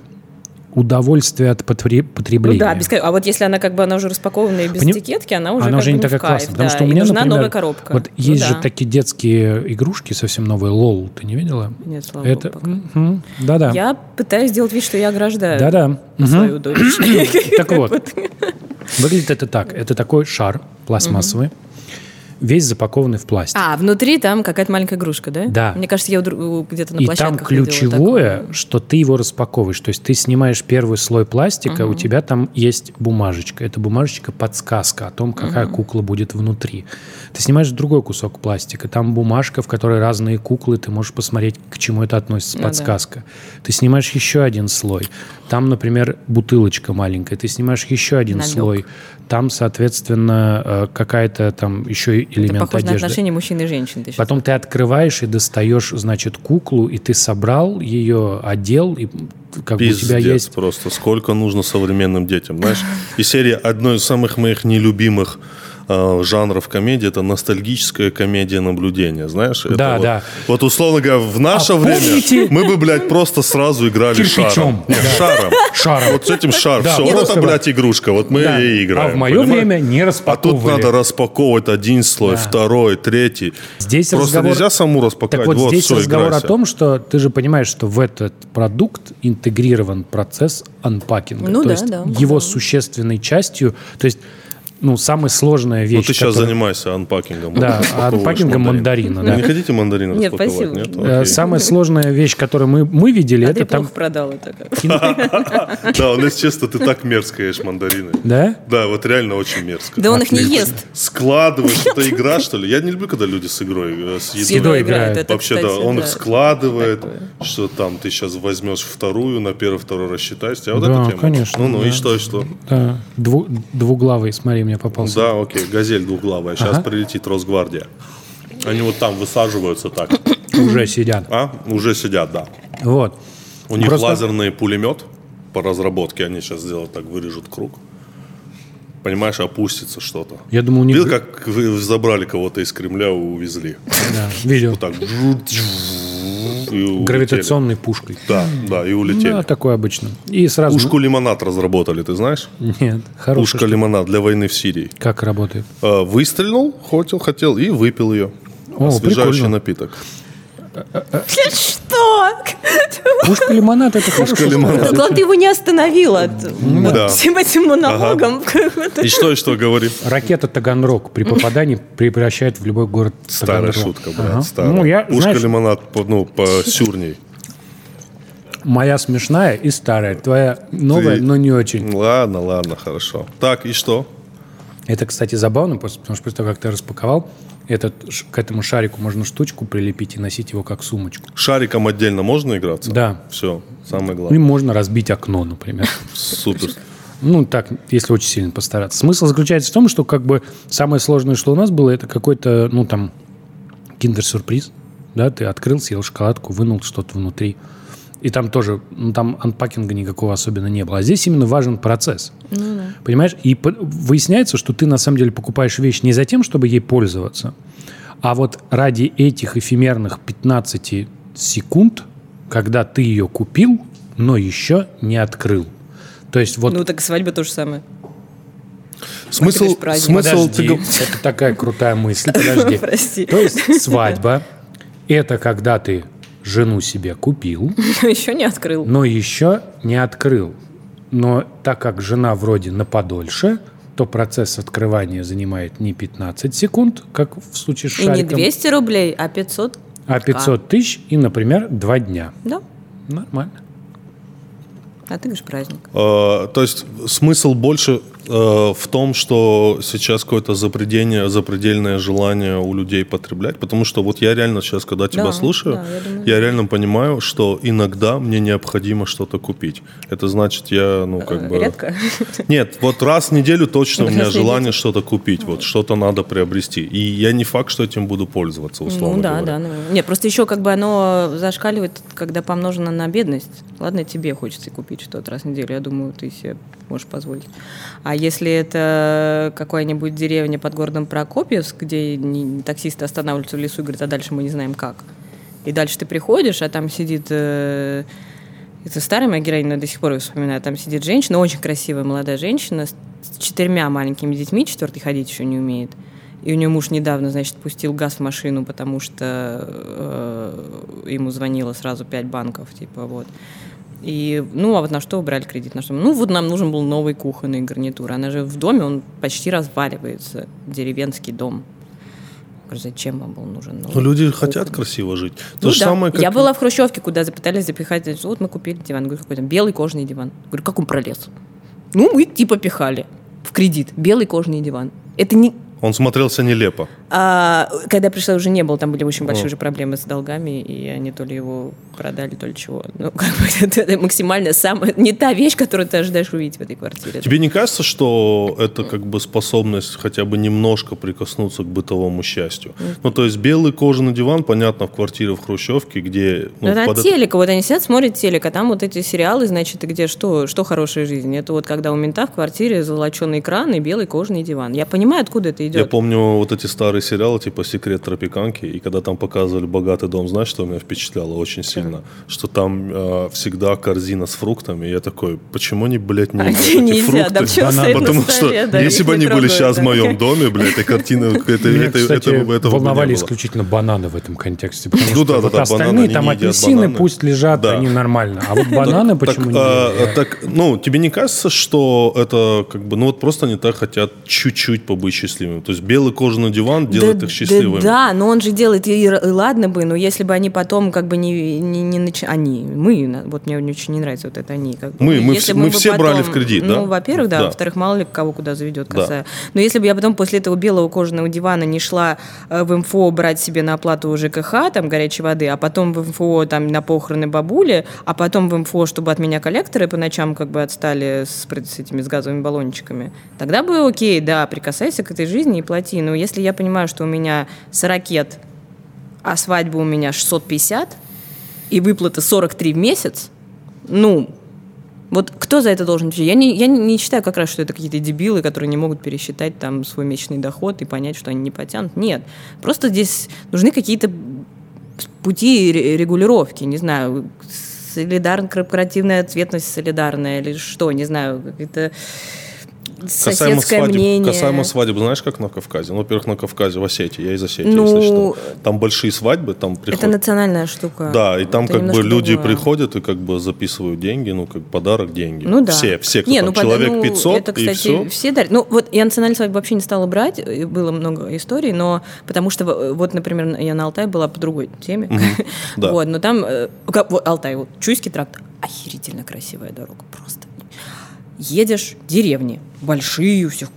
Удовольствие от потре- Ну потребления. да, без... а вот если она как бы она уже распакованная и без Пони- этикетки, она уже Она уже не в такая кайф, классная. Потому да, что у меня, нужна например, новая коробка. вот Ну есть да. же такие детские игрушки совсем новые. LOL, ты не видела? Нет, слава Это, пока. мгм, да-да. Я пытаюсь сделать вид, что я ограждаю Да-да. Мгм. свою дочь. Так вот, выглядит это так. Это такой шар пластмассовый, весь запакованный в пластик. А, внутри там какая-то маленькая игрушка, да? Да. Мне кажется, я где-то на И там ключевое, что ты его распаковываешь. То есть ты снимаешь первый слой пластика, у тебя там есть бумажечка. Эта бумажечка подсказка о том, какая кукла будет внутри. Ты снимаешь другой кусок пластика, там бумажка, в которой разные куклы, ты можешь посмотреть, к чему это относится, Ну да. подсказка. Ты снимаешь еще один слой. Там, например, бутылочка маленькая. Ты снимаешь еще один Намек. слой. Там, соответственно, э, какая-то там еще Это элемент на одежды. отношения мужчины и женщины. ты Потом ты открываешь и достаешь, значит, куклу, и ты собрал ее, одел, и как бы у тебя Пиздец есть... просто. Сколько нужно современным детям, знаешь? И серия одной из самых моих нелюбимых э, жанров комедии это ностальгическая комедия наблюдения, знаешь? Это Да, вот, да. Вот условно говоря, в наше А время помните- мы бы, блядь, просто сразу играли Кирпичом. шаром. Нет, Да. шаром. Шаром. Вот с этим шар. Да, Все, вот это, вот. блядь, игрушка. Вот мы Да. и играем. А в мое понимаешь? время не А тут распаковывали. надо распаковывать один слой, Да. второй, третий. Здесь Просто разговор- нельзя саму распаковать. Так вот, здесь всё, разговор играйся. о том, что ты же понимаешь, что в этот продукт интегрирован процесс анпакинга. Ну то да, есть да, его да. существенной частью, то есть, ну, самая сложная Ну, вещь... ты сейчас которая- занимайся анпакингом. Да, анпакингом мандарин. мандарина, Вы да. Не хотите мандарин Нет, распаковать? спасибо. Нет? Э, Окей. Самая сложная вещь, которую мы, мы видели, А это ты там... продал это. Да, он, если честно, ты так мерзко ешь мандарины. Да? Да, вот реально очень мерзко. Да он их не ест. Складываешь, это игра, что ли? Я не люблю, когда люди с игрой, э, с едой. играют. Вообще, да, он их складывает, что там ты сейчас возьмешь вторую, на первый, второй рассчитаешь. Я вот Да, эта тема. конечно, Ну, ну и что, и что? Двуглавый, смотри, мне попался. Да, окей, газель двуглавая. Сейчас Ага. прилетит Росгвардия. Они вот там высаживаются так. Уже сидят. А? Уже сидят, да. Вот. У них Просто- лазерный пулемет по разработке. Они сейчас сделают так, вырежут круг. Понимаешь, опустится что-то. Я думаю, у них... Видел, как вы забрали кого-то из Кремля, увезли? Да, видел. Вот так. Гравитационной пушкой. Да, да, и улетели. Да, такое обычно. И сразу... Пушку лимонад разработали, ты знаешь? Нет, хорошая Пушка штука. лимонад для войны в Сирии. Как работает? Э, Выстрелил, хотел, хотел и выпил ее. О, Освежающий прикольно. напиток. Что? Пушка лимонад это Пушка хорошо. лимонад. Главное, ты его не остановил от вот Да. всем этим монологом. И что, и что говорит? Ракета Таганрог при попадании превращает в любой город Старая шутка, брат, Ага. старая. Ну, я, Пушка знаешь, лимонад, по- ну, по сюрней. моя смешная и старая. Твоя новая, Ты- но не очень. Ладно, ладно, хорошо. Так, и что? Это, кстати, забавно, просто- потому что после того, как ты распаковал, этот, к этому шарику можно штучку прилепить и носить его как сумочку. Шариком отдельно можно играться? Да. Все, самое Ну, и главное. можно разбить окно, например. Супер. Ну, так, если очень сильно постараться. Смысл заключается в том, что как бы самое сложное, что у нас было, это какой-то, ну, там, киндер-сюрприз. Да, ты открыл, съел шоколадку, вынул что-то внутри. И там тоже, ну, там анпакинга никакого особенно не было. А здесь именно важен процесс. Понимаешь? И по- выясняется, что ты на самом деле покупаешь вещь не за тем, чтобы ей пользоваться, а вот ради этих эфемерных 15 секунд, когда ты ее купил, но еще не открыл. То есть вот Ну, так и свадьба то же самое. Смысл, смысл Подожди, ты это такая крутая мысль, подожди. Прости. То есть свадьба – это когда ты жену себе купил, Еще не открыл. но еще не открыл. Но так как жена вроде на подольше, то процесс открывания занимает не 15 секунд, как в случае с И не шариком, 200 рублей, а 500. а 500 тысяч и, например, 2 дня. Да. Нормально. А ты говоришь праздник. Э, то есть смысл больше в том, что сейчас какое-то запредельное, запредельное желание у людей потреблять, потому что вот я реально сейчас, когда тебя Да, слушаю, да, я думаю, я реально понимаю, что иногда мне необходимо что-то купить. Это значит, я, ну, как бы... Э, Редко. Нет, вот раз в неделю точно у меня желание что-то купить, вот что-то надо приобрести. И я не факт, что этим буду пользоваться, условно Ну да, говоря. да. Ну, нет, просто еще как бы оно зашкаливает, когда помножено на бедность. Ладно, тебе хочется купить что-то раз в неделю, я думаю, ты себе можешь позволить. А если это какая-нибудь деревня под городом Прокопьевск, где таксисты останавливаются в лесу и говорят, а дальше мы не знаем как. И дальше ты приходишь, а там сидит... э, это старая моя героиня, но я до сих пор ее вспоминаю. Там сидит женщина, очень красивая молодая женщина, с четырьмя маленькими детьми, четвертый ходить еще не умеет. И у нее муж недавно, значит, пустил газ в машину, потому что э, ему звонило сразу пять банков, типа вот. И, ну, а вот на что вы брали кредит? На что? Ну, вот нам нужен был новый кухонный гарнитур. Она же в доме, он почти разваливается. Деревенский дом. Говорю, зачем вам был нужен новый Но люди кухонный? хотят красиво жить. То Ну же да. самое, как... Я была в Хрущевке, куда запытались запихать. Вот мы купили диван. Говорю, какой там белый кожаный диван. Говорю, как он пролез? Ну, мы типа пихали в кредит. Белый кожаный диван. Это не... Он смотрелся нелепо. А, когда я пришла, уже не было. Там были очень большие уже проблемы с долгами. И они то ли его продали, то ли чего. Ну, как бы это, это максимально самая... Не та вещь, которую ты ожидаешь увидеть в этой квартире. Тебе не кажется, что это как бы способность хотя бы немножко прикоснуться к бытовому счастью? Ну, то есть белый кожаный диван, понятно, в квартире в Хрущевке, где... Ну, Ну, это под телека. Вот они сидят, смотрят телек, а там вот эти сериалы, значит, где что, что хорошая жизнь. Это вот когда у мента в квартире золоченый экран и белый кожаный диван. Я понимаю, откуда это Я идет. помню вот эти старые сериалы, типа «Секрет тропиканки», и когда там показывали «Богатый дом», знаешь, что меня впечатляло очень сильно? Что там э, всегда корзина с фруктами, и я такой, почему они, блядь, не едят эти не фрукты? да почему стоят на Потому что столе, да, если бы они были трогают, сейчас в да. моем доме, блядь, этой картины, это, Меня, это, кстати, этого, этого бы не волновали исключительно бананы в этом контексте. Потому Ну что да, да, вот да, остальные там апельсины бананы. пусть лежат, Да. они нормально. А вот бананы почему не а, так, ну, тебе не кажется, что это как бы, ну вот просто они так хотят чуть-чуть побыть счастливыми? То есть белый кожаный диван делает да, их счастливыми. Да, да, но он же делает, и, и ладно бы, но если бы они потом как бы не, не, не начи- Они, мы, вот мне очень не нравится вот это они. Как бы. Мы- мы Если мы бы все брали в кредит, да? Ну, во-первых, да, Да. во-вторых, мало ли кого куда заведет Да. коса. Но если бы я потом после этого белого кожаного дивана не шла э, в МФО брать себе на оплату ЖКХ, там, горячей воды, а потом в МФО там на похороны бабули, а потом в МФО, чтобы от меня коллекторы по ночам как бы отстали с, с этими с газовыми баллончиками, тогда бы окей, да, прикасайся к этой жизни и плати. Но если я понимаю, что у меня 40 а свадьба у меня 650, и выплата 43 в месяц, ну, вот кто за это должен отвечать? Я не, я не считаю как раз, что это какие-то дебилы, которые не могут пересчитать там свой месячный доход и понять, что они не потянут. Нет. Просто здесь нужны какие-то пути ре- регулировки, не знаю, солидарная корпоративная ответственность солидарная или что, не знаю, это Касаемо свадеб, мнение. касаемо свадеб, знаешь, как на Кавказе? Ну, во-первых, на Кавказе, в Осетии, я из Осетии, Ну, если что. Там большие свадьбы, там Это приходят... национальная штука. Да, и там Это как бы люди другое. приходят и как бы записывают деньги, ну, как подарок деньги. Ну да. Все, все, кто Не, там, ну, человек ну, 500 это, и кстати, все. все дарят. Ну, вот я национальную свадьбу вообще не стала брать, и было много историй, но потому что, э, вот, например, я на Алтае была по другой теме. да. Вот, но там, э, как- вот, Алтай, вот, Чуйский тракт, охерительно красивая дорога, просто. Едешь, деревни, большие у всех.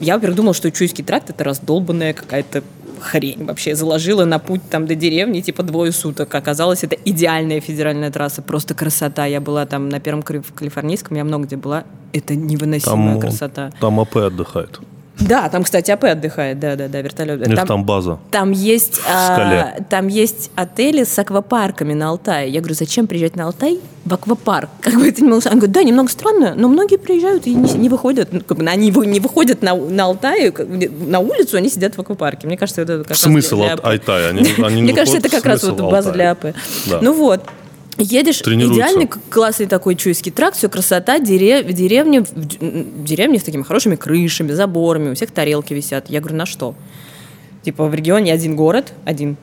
Я, во-первых, думала, что Чуйский тракт это раздолбанная какая-то хрень вообще. Заложила на путь там до деревни типа двое суток. Оказалось, это идеальная федеральная трасса, просто красота. Я была там на первом кали- калифорнийском, я много где была. Это невыносимая Там, красота. там АП отдыхает. Да, там, кстати, АП отдыхает, да-да-да, вертолет. У них там база. Там есть, а, скале. там есть отели с аквапарками на Алтае. Я говорю, зачем приезжать на Алтай в аквапарк? Как бы это не было... Он говорит, да, немного странно, но многие приезжают и не, не выходят. Ну, как бы, они не выходят на, на бы, на улицу, они сидят в аквапарке. Мне кажется, это как раз Смысл для АП. Они, они не Мне кажется, это как раз вот база Алтая. для АП. Ну вот. Едешь, идеальный классный такой чуйский тракт, все красота, дерев, деревни, в д- м, деревни с такими хорошими крышами, заборами, у всех тарелки висят. Я говорю, на что? Типа в регионе один город, один.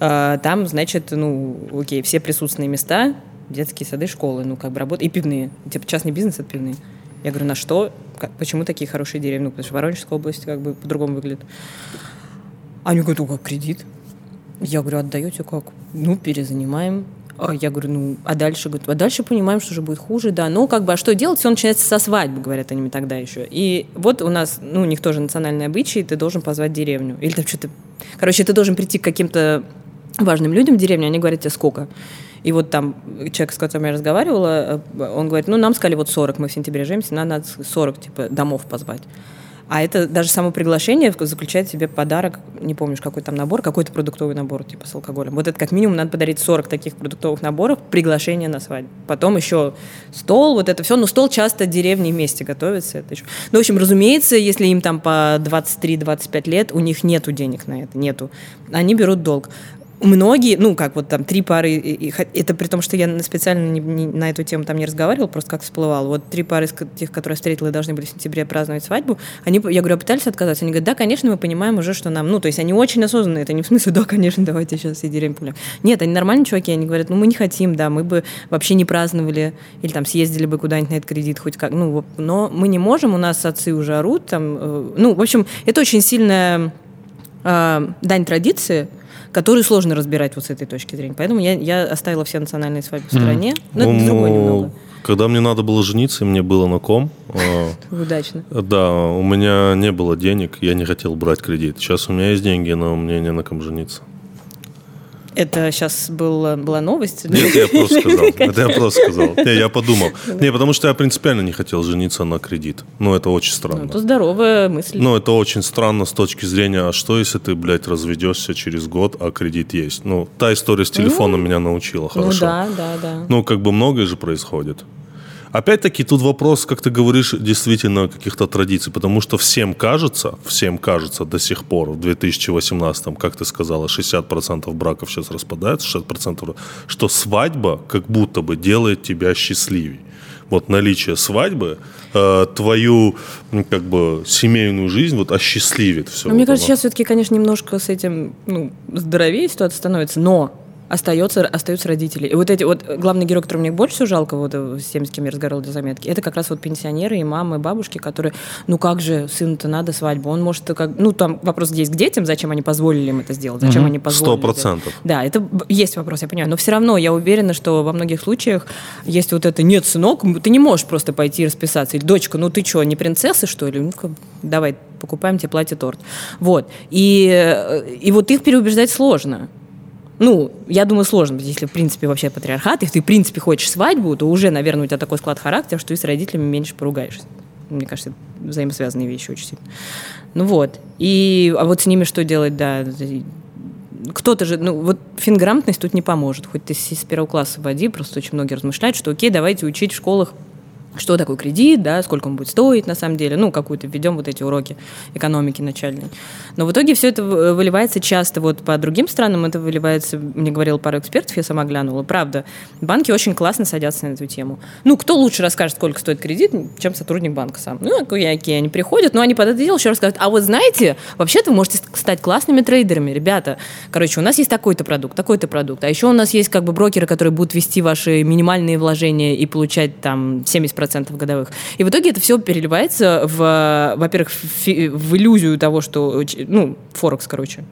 А, там, значит, ну, окей, все присутственные места, детские сады, школы, ну, как бы работают, и пивные. Типа частный бизнес — это пивные. Я говорю, на что? Как- почему такие хорошие деревни? Ну, потому что Воронежская область как бы по-другому выглядит. Они говорят, ну, как кредит? Я говорю, отдаете как? Ну, перезанимаем. А я говорю, ну, а дальше? Говорят, а дальше понимаем, что уже будет хуже, да. Ну, как бы, а что делать? Все начинается со свадьбы, говорят они мне тогда еще. И вот у нас, ну, у них тоже национальные обычаи, ты должен позвать деревню. Или там что-то... Короче, ты должен прийти к каким-то важным людям в деревню, они говорят тебе, сколько. И вот там человек, с которым я разговаривала, э, он говорит, ну, нам сказали вот 40, мы в сентябре женимся, нам надо 40, типа, домов позвать. А это даже само приглашение заключает в себе подарок, не помнишь, какой там набор, какой-то продуктовый набор, типа с алкоголем. Вот это как минимум надо подарить 40 таких продуктовых наборов, приглашение на свадьбу. Потом еще стол, вот это все. Ну, стол часто деревни вместе готовится. Это еще. Ну, в общем, разумеется, если им там по 23-25 лет, у них нету денег на это, нету. Они берут долг. Многие, ну, как вот там три пары, и- и это при том, что я специально не- не- на эту тему там не разговаривала, просто как всплывал. Вот три пары из тех, которые я встретила и должны были в сентябре праздновать свадьбу, они, я говорю, а пытались отказаться? Они говорят, да, конечно, мы понимаем уже, что нам, ну, то есть они очень осознанные, это не в смысле, да, конечно, давайте сейчас все деревья пуляем. Нет, они нормальные чуваки, они говорят, ну, мы не хотим, да, мы бы вообще не праздновали, или там съездили бы куда-нибудь на этот кредит хоть как, ну, но мы не можем, у нас отцы уже орут, там, э, ну, в общем, это очень сильная э, дань традиции, которую сложно разбирать вот с этой точки зрения. Поэтому я, я оставила все национальные свадьбы в стороне. Но это другое немного. Когда мне надо было жениться, и мне было на ком, э, Удачно. да, у меня не было денег, я не хотел брать кредит. Сейчас у меня есть деньги, но мне не на ком жениться. Это сейчас был, была новость? Нет, я просто сказал. Это я просто сказал. Не, я подумал. Не, потому что я принципиально не хотел жениться на кредит. Ну, это очень Ну, странно. это здоровая мысль. Ну, это очень странно с точки зрения, а что если ты, блядь, разведешься через год, а кредит есть? Ну, та история с телефоном меня научила ну хорошо. да, да, да. Ну, как бы многое же происходит. Опять-таки, тут вопрос, как ты говоришь, действительно каких-то традиций, потому что всем кажется, всем кажется до сих пор, в 2018, как ты сказала, 60% браков сейчас распадаются, 60%, что свадьба как будто бы делает тебя счастливей. Вот наличие свадьбы э, твою как бы семейную жизнь вот осчастливит все. Но мне кажется, сейчас все-таки, конечно, немножко с этим ну, здоровее ситуация становится, но остается, остаются родители. И вот эти вот главный герой, которого мне больше всего жалко, вот э, с теми, с кем я разговаривала для заметки, это как раз вот пенсионеры и мамы, и бабушки, которые, ну как же, сыну-то надо свадьбу, он может, как, ну там вопрос есть к детям, зачем они позволили им это сделать, зачем они позволили. Сто процентов. Да, это есть вопрос, я понимаю. Но все равно я уверена, что во многих случаях есть вот это «нет, сынок, ты не можешь просто пойти и расписаться». Или «дочка, ну ты что, не принцесса, что ли? Ну-ка, давай, покупаем тебе платье-торт». Вот. И, э, и вот их переубеждать сложно. Ну, я думаю, сложно, если, в принципе, вообще патриархат, и ты, в принципе, хочешь свадьбу, то уже, наверное, у тебя такой склад характера, что ты с родителями меньше поругаешься. Мне кажется, это взаимосвязанные вещи очень сильно. Ну вот. И, а вот с ними что делать, да, кто-то же, ну вот финграмотность тут не поможет. Хоть ты с первого класса вводи, просто очень многие размышляют, что окей, давайте учить в школах что такое кредит, да, сколько он будет стоить на самом деле, ну, какую-то введем вот эти уроки экономики начальной. Но в итоге все это вы- выливается часто, вот по другим странам это выливается, мне говорил пару экспертов, я сама глянула, правда, банки очень классно садятся на эту тему. Ну, кто лучше расскажет, сколько стоит кредит, чем сотрудник банка сам? Ну, какие они приходят, но они под это дело еще расскажут, а вот знаете, вообще-то вы можете стать классными трейдерами, ребята, короче, у нас есть такой-то продукт, такой-то продукт, а еще у нас есть как бы брокеры, которые будут вести ваши минимальные вложения и получать там 70% годовых. И в итоге это все переливается в, во-первых, в иллюзию того, что, ну, Форекс, короче,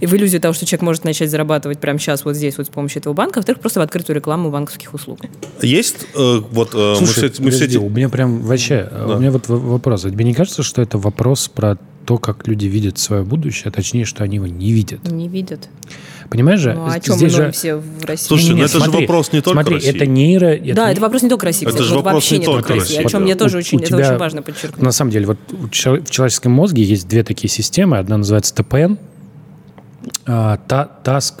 и в иллюзию того, что человек может начать зарабатывать прямо сейчас вот здесь вот с помощью этого банка, во-вторых, просто в открытую рекламу банковских услуг. Есть э, вот э, мы Слушай, все, мы все подожди, эти- у меня прям вообще, э, у меня вот вопрос. А Тебе не кажется, что это вопрос про то, как люди видят свое будущее, а точнее, что они его не видят? Не видят. Понимаешь же? Ну, а о чем мы здесь же... все в России? Слушай, ну это же вопрос не только Смотри, России. это нейро... это да, не- это вопрос не только России. Это кстати, же вот вопрос вообще не только только России, о России. чем мне У- тоже у очень, это тебя- очень важно подчеркнуть. На самом деле, вот у в человеческом мозге есть две такие системы. Одна называется а, та- Task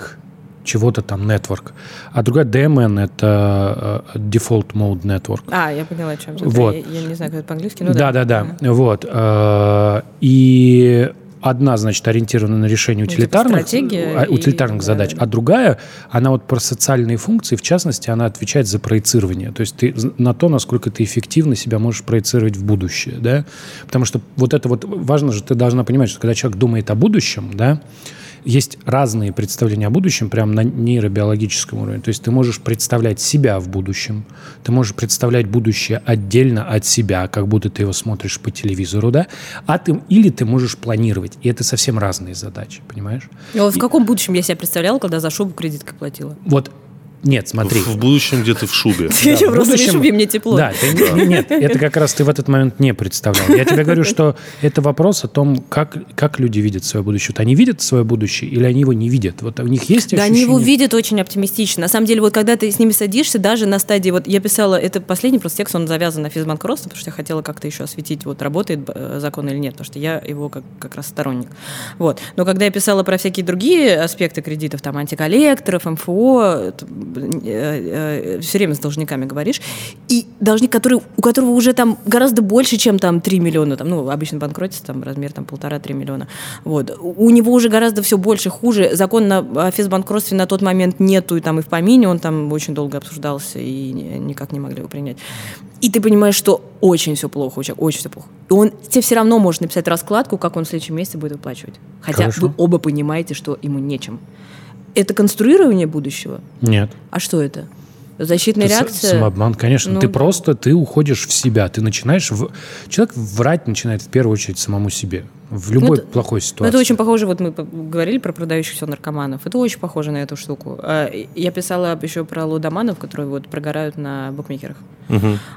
чего-то там Network, а другая DMN — это э, Default Mode Network. А, я поняла, о чем ты. Вот. Я, я не знаю, как это по-английски. Ну, да, да, да. Вот. э, И одна, значит, ориентирована на решение типа утилитарных, стратегия а, и- утилитарных да, задач, да. а другая, она вот про социальные функции, в частности, она отвечает за проецирование. То есть ты на то, насколько ты эффективно себя можешь проецировать в будущее, да? Потому что вот это вот важно же, ты должна понимать, что когда человек думает о будущем, да, есть разные представления о будущем прямо на нейробиологическом уровне. То есть ты можешь представлять себя в будущем, ты можешь представлять будущее отдельно от себя, как будто ты его смотришь по телевизору, да, а ты, или ты можешь планировать. И это совсем разные задачи, понимаешь? Ну, в каком будущем я себя представляла, когда за шубу кредиткой платила? Вот, нет, смотри. в будущем где ты в шубе. Я в просто будущем- не шубе, мне тепло. Да, ты не- не- нет, это как раз ты в этот момент не представлял. Я тебе говорю, что это вопрос о том, как, как люди видят свое будущее. Вот они видят свое будущее или они его не видят? Вот у них есть Да, они его видят очень оптимистично. На самом деле, вот когда ты с ними садишься, даже на стадии, вот я писала, это последний просто текст, он завязан на физбанкротство, потому что я хотела как-то еще осветить, вот работает э, закон или нет, потому что я его как, как раз сторонник. Вот. Но когда я писала про всякие другие аспекты кредитов, там, антиколлекторов, МФО, все время с должниками говоришь, и должник, который, у которого уже там гораздо больше, чем там 3 миллиона, там, ну, обычно банкротится, там, размер там полтора-три миллиона, вот, у него уже гораздо все больше, хуже, закон на, о физбанкротстве на тот момент нету, и там и в помине он там очень долго обсуждался, и ни- никак не могли его принять. И ты понимаешь, что очень все плохо у человека, очень все плохо. И он тебе все равно может написать раскладку, как он в следующем месяце будет выплачивать. Хотя Хорошо. вы оба понимаете, что ему нечем. Это конструирование будущего? Нет. А что это? Защитная Это реакция? Самообман, конечно. Ну ты да. просто, ты уходишь в себя. Ты начинаешь... В... Человек врать начинает в первую очередь самому себе. В любой это- плохой Ну, ситуации. это очень похоже, вот мы говорили про продающихся наркоманов. Это очень похоже на эту штуку. А, Я писала еще про лудоманов, которые вот прогорают на букмекерах.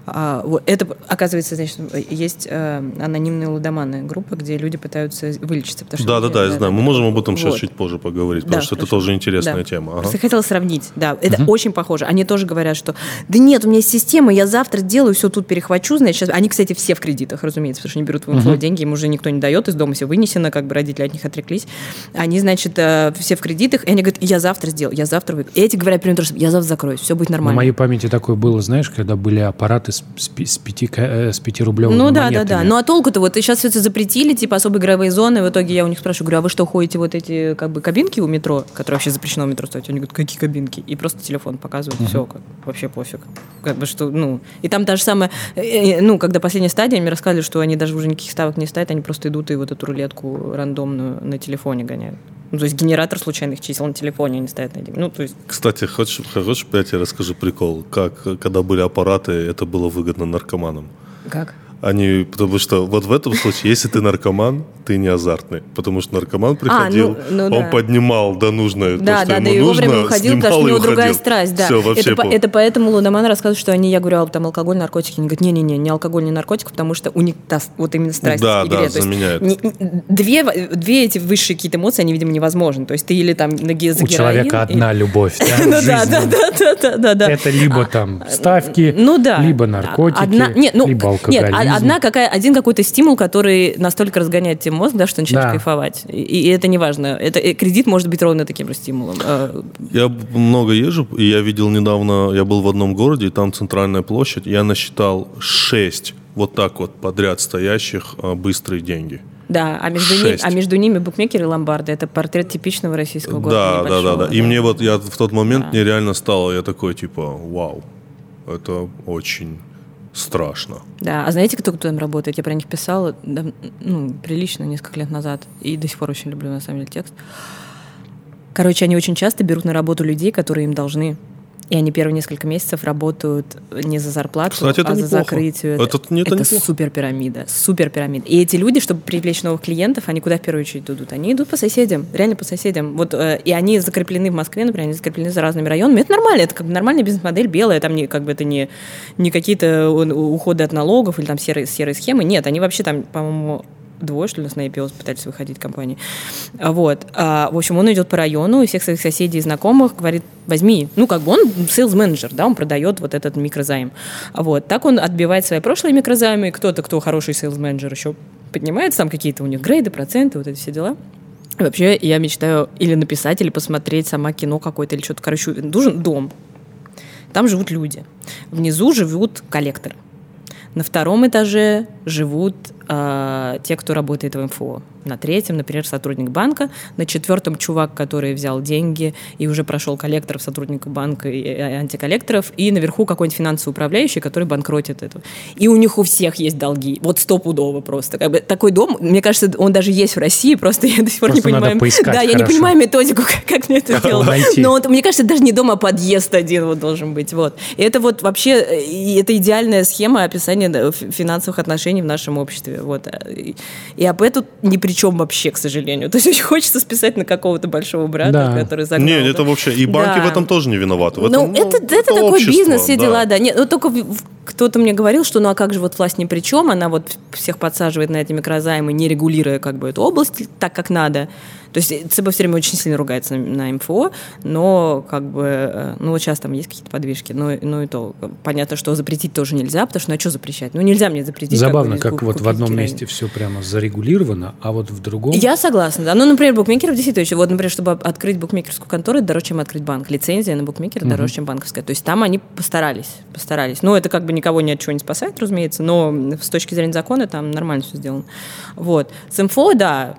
А, вот это, оказывается, значит, есть э, анонимные лудоманы, группа, где люди пытаются вылечиться. потому что Да, да, да, я знаю. Мы можем об этом сейчас Вот. чуть позже поговорить, Да, потому что это хорошо. тоже интересная Да. тема. Ага. Просто хотела сравнить. Да, это очень похоже. Они тоже говорят, что да нет, у меня есть система, я завтра сделаю, все тут перехвачу, значит, сейчас... Они, кстати, все в кредитах, разумеется, потому что они берут в МФО деньги, им уже никто не дает, из дома все вынесено, как бы родители от них отреклись. Они, значит, э, все в кредитах, и они говорят, я завтра сделаю, я завтра вы. И эти говорят примерно то самое, я завтра закроюсь, все будет На нормально. моей памяти такое было, знаешь, когда были аппараты с, с, с, пяти, ка- э, с пятирублевыми Ну да, да, монетами. да. Ну а толку-то вот сейчас все это запретили, типа особые игровые зоны. В итоге я у них спрашиваю, говорю, а вы что, ходите вот эти как бы кабинки у метро, которые вообще запрещено в метро ставить? Они говорят, какие кабинки? И просто телефон показывают, все, как, вообще пофиг. Как бы что, ну, и там та же самая, э, ну, когда последняя стадия, мне рассказали, что они даже уже никаких ставок не ставят, они просто идут и вот эту рулетку рандомную на телефоне гоняют. Ну, то есть генератор случайных чисел на телефоне они ставят на. Ну, то есть Кстати, хочешь, хочешь, я тебе расскажу прикол, как, когда были аппараты, это было выгодно наркоманам. как? Они, потому что вот в этом случае, если ты наркоман, ты не азартный. Потому что наркоман приходил, ну да. он поднимал до нужное, то, Да, что да, ему да, нужно, вовремя уходил, снимал потому что у него другая страсть, да. Все, вообще это, по- это поэтому Луноман рассказывает, что они, я говорю, а там алкоголь, наркотики. Они говорят, не-не-не, не алкоголь, не наркотик, потому что у них та, вот именно страсть Да, к игре. да, То есть заменяет. не- не- две, две эти высшие какие-то эмоции, они, видимо, невозможны. То есть ты или там на за У человека одна любовь, да, в Ну да, да, жизни. да, да, да, да, да. Это либо там ставки, Ну да. либо наркотики, ну, либо Нет, алкоголизм. Одна какая, один какой-то стимул, который настолько разгоняет тебе мозг, да, что начинаешь Да. кайфовать. И, и это не важно. Это, э, кредит может быть ровно таким же стимулом. Э, Я много езжу, и я видел недавно, я был в одном городе, и там центральная площадь, я насчитал шесть вот так вот подряд стоящих а, быстрые деньги. Да, а между, ними, а между ними букмекеры и ломбарды. Это портрет типичного российского города. Да, да, да, да. И мне вот я в тот момент Да. мне реально стало, я такой типа, вау, это очень страшно. Да, а знаете, кто, кто там работает? Я про них писала да, ну, прилично, несколько лет назад. И до сих пор очень люблю, на самом деле, текст. Короче, они очень часто берут на работу людей, которые им должны. И они первые несколько месяцев работают не за зарплату, Кстати, это а за закрытие. Это- это неплохо. супер пирамида. Супер пирамида. И эти люди, чтобы привлечь новых клиентов, они куда в первую очередь идут? Они идут по соседям, реально по соседям. Вот, э, и они закреплены в Москве, например, они закреплены за разными районами. Это нормально, это как бы нормальная бизнес-модель, белая, там не, как бы это не, не какие-то у- уходы от налогов или там серые, серые схемы. Нет, они вообще там, по-моему, двое, что ли, на IPO пытались выходить компании. А, Вот. А, в общем, он идет по району и всех своих соседей и знакомых говорит, возьми. Ну, как бы он сейлс-менеджер, да, он продает вот этот микрозайм. А Вот. Так он отбивает свои прошлые микрозаймы, и кто-то, кто хороший сейлс-менеджер, еще поднимается, там какие-то у них грейды, проценты, вот эти все дела. Вообще, я мечтаю или написать, или посмотреть сама кино какое-то, или что-то. Короче, нужен дом. Там живут люди. Внизу живут коллекторы. На втором этаже живут а, те, кто работает в МФО. На третьем, например, сотрудник банка. На четвертом чувак, который взял деньги и уже прошел коллекторов, сотрудников банка и и антиколлекторов. И наверху какой-нибудь финансовый управляющий, который банкротит это. И у них у всех есть долги. Вот стопудово просто. Как бы такой дом, мне кажется, он даже есть в России, просто я до сих пор Просто не понимаю. поискать да, я не хорошо. понимаю методику, как, как мне это сделать. Найти. Но вот, мне кажется, даже не дом, а подъезд один вот должен быть. Вот. И это вот вообще, э, это идеальная схема описания финансовых отношений в нашем обществе. Вот. И, и об этом ни при чем вообще, к сожалению. То есть очень хочется списать на какого-то большого брата, Да. который загнал. Нет, это вообще... И банки Да. в этом тоже не виноваты. В Ну, этом, это, это, такой общество, бизнес, все да. дела, да. Нет, ну, только кто-то мне говорил, что ну а как же вот власть ни при чем, она вот всех подсаживает на эти микрозаймы, не регулируя как бы эту область так, как надо. То есть ЦБ все время очень сильно ругается на, на МФО, но как бы, э, ну вот сейчас там есть какие-то подвижки, но, ну и то, э, понятно, что запретить тоже нельзя, потому что ну а что запрещать? Ну нельзя мне запретить. Забавно, как ку- вот в одном героин. месте все прямо зарегулировано, а вот в другом... Я согласна, да. Ну, например, букмекеров действительно очень. Вот, например, чтобы открыть букмекерскую контору, это дороже, чем открыть банк. Лицензия на букмекера дороже, чем банковская. То есть там они постарались, постарались. Ну, это как бы никого ни от чего не спасает, разумеется, но с точки зрения закона там нормально все сделано. Вот. С МФО, да,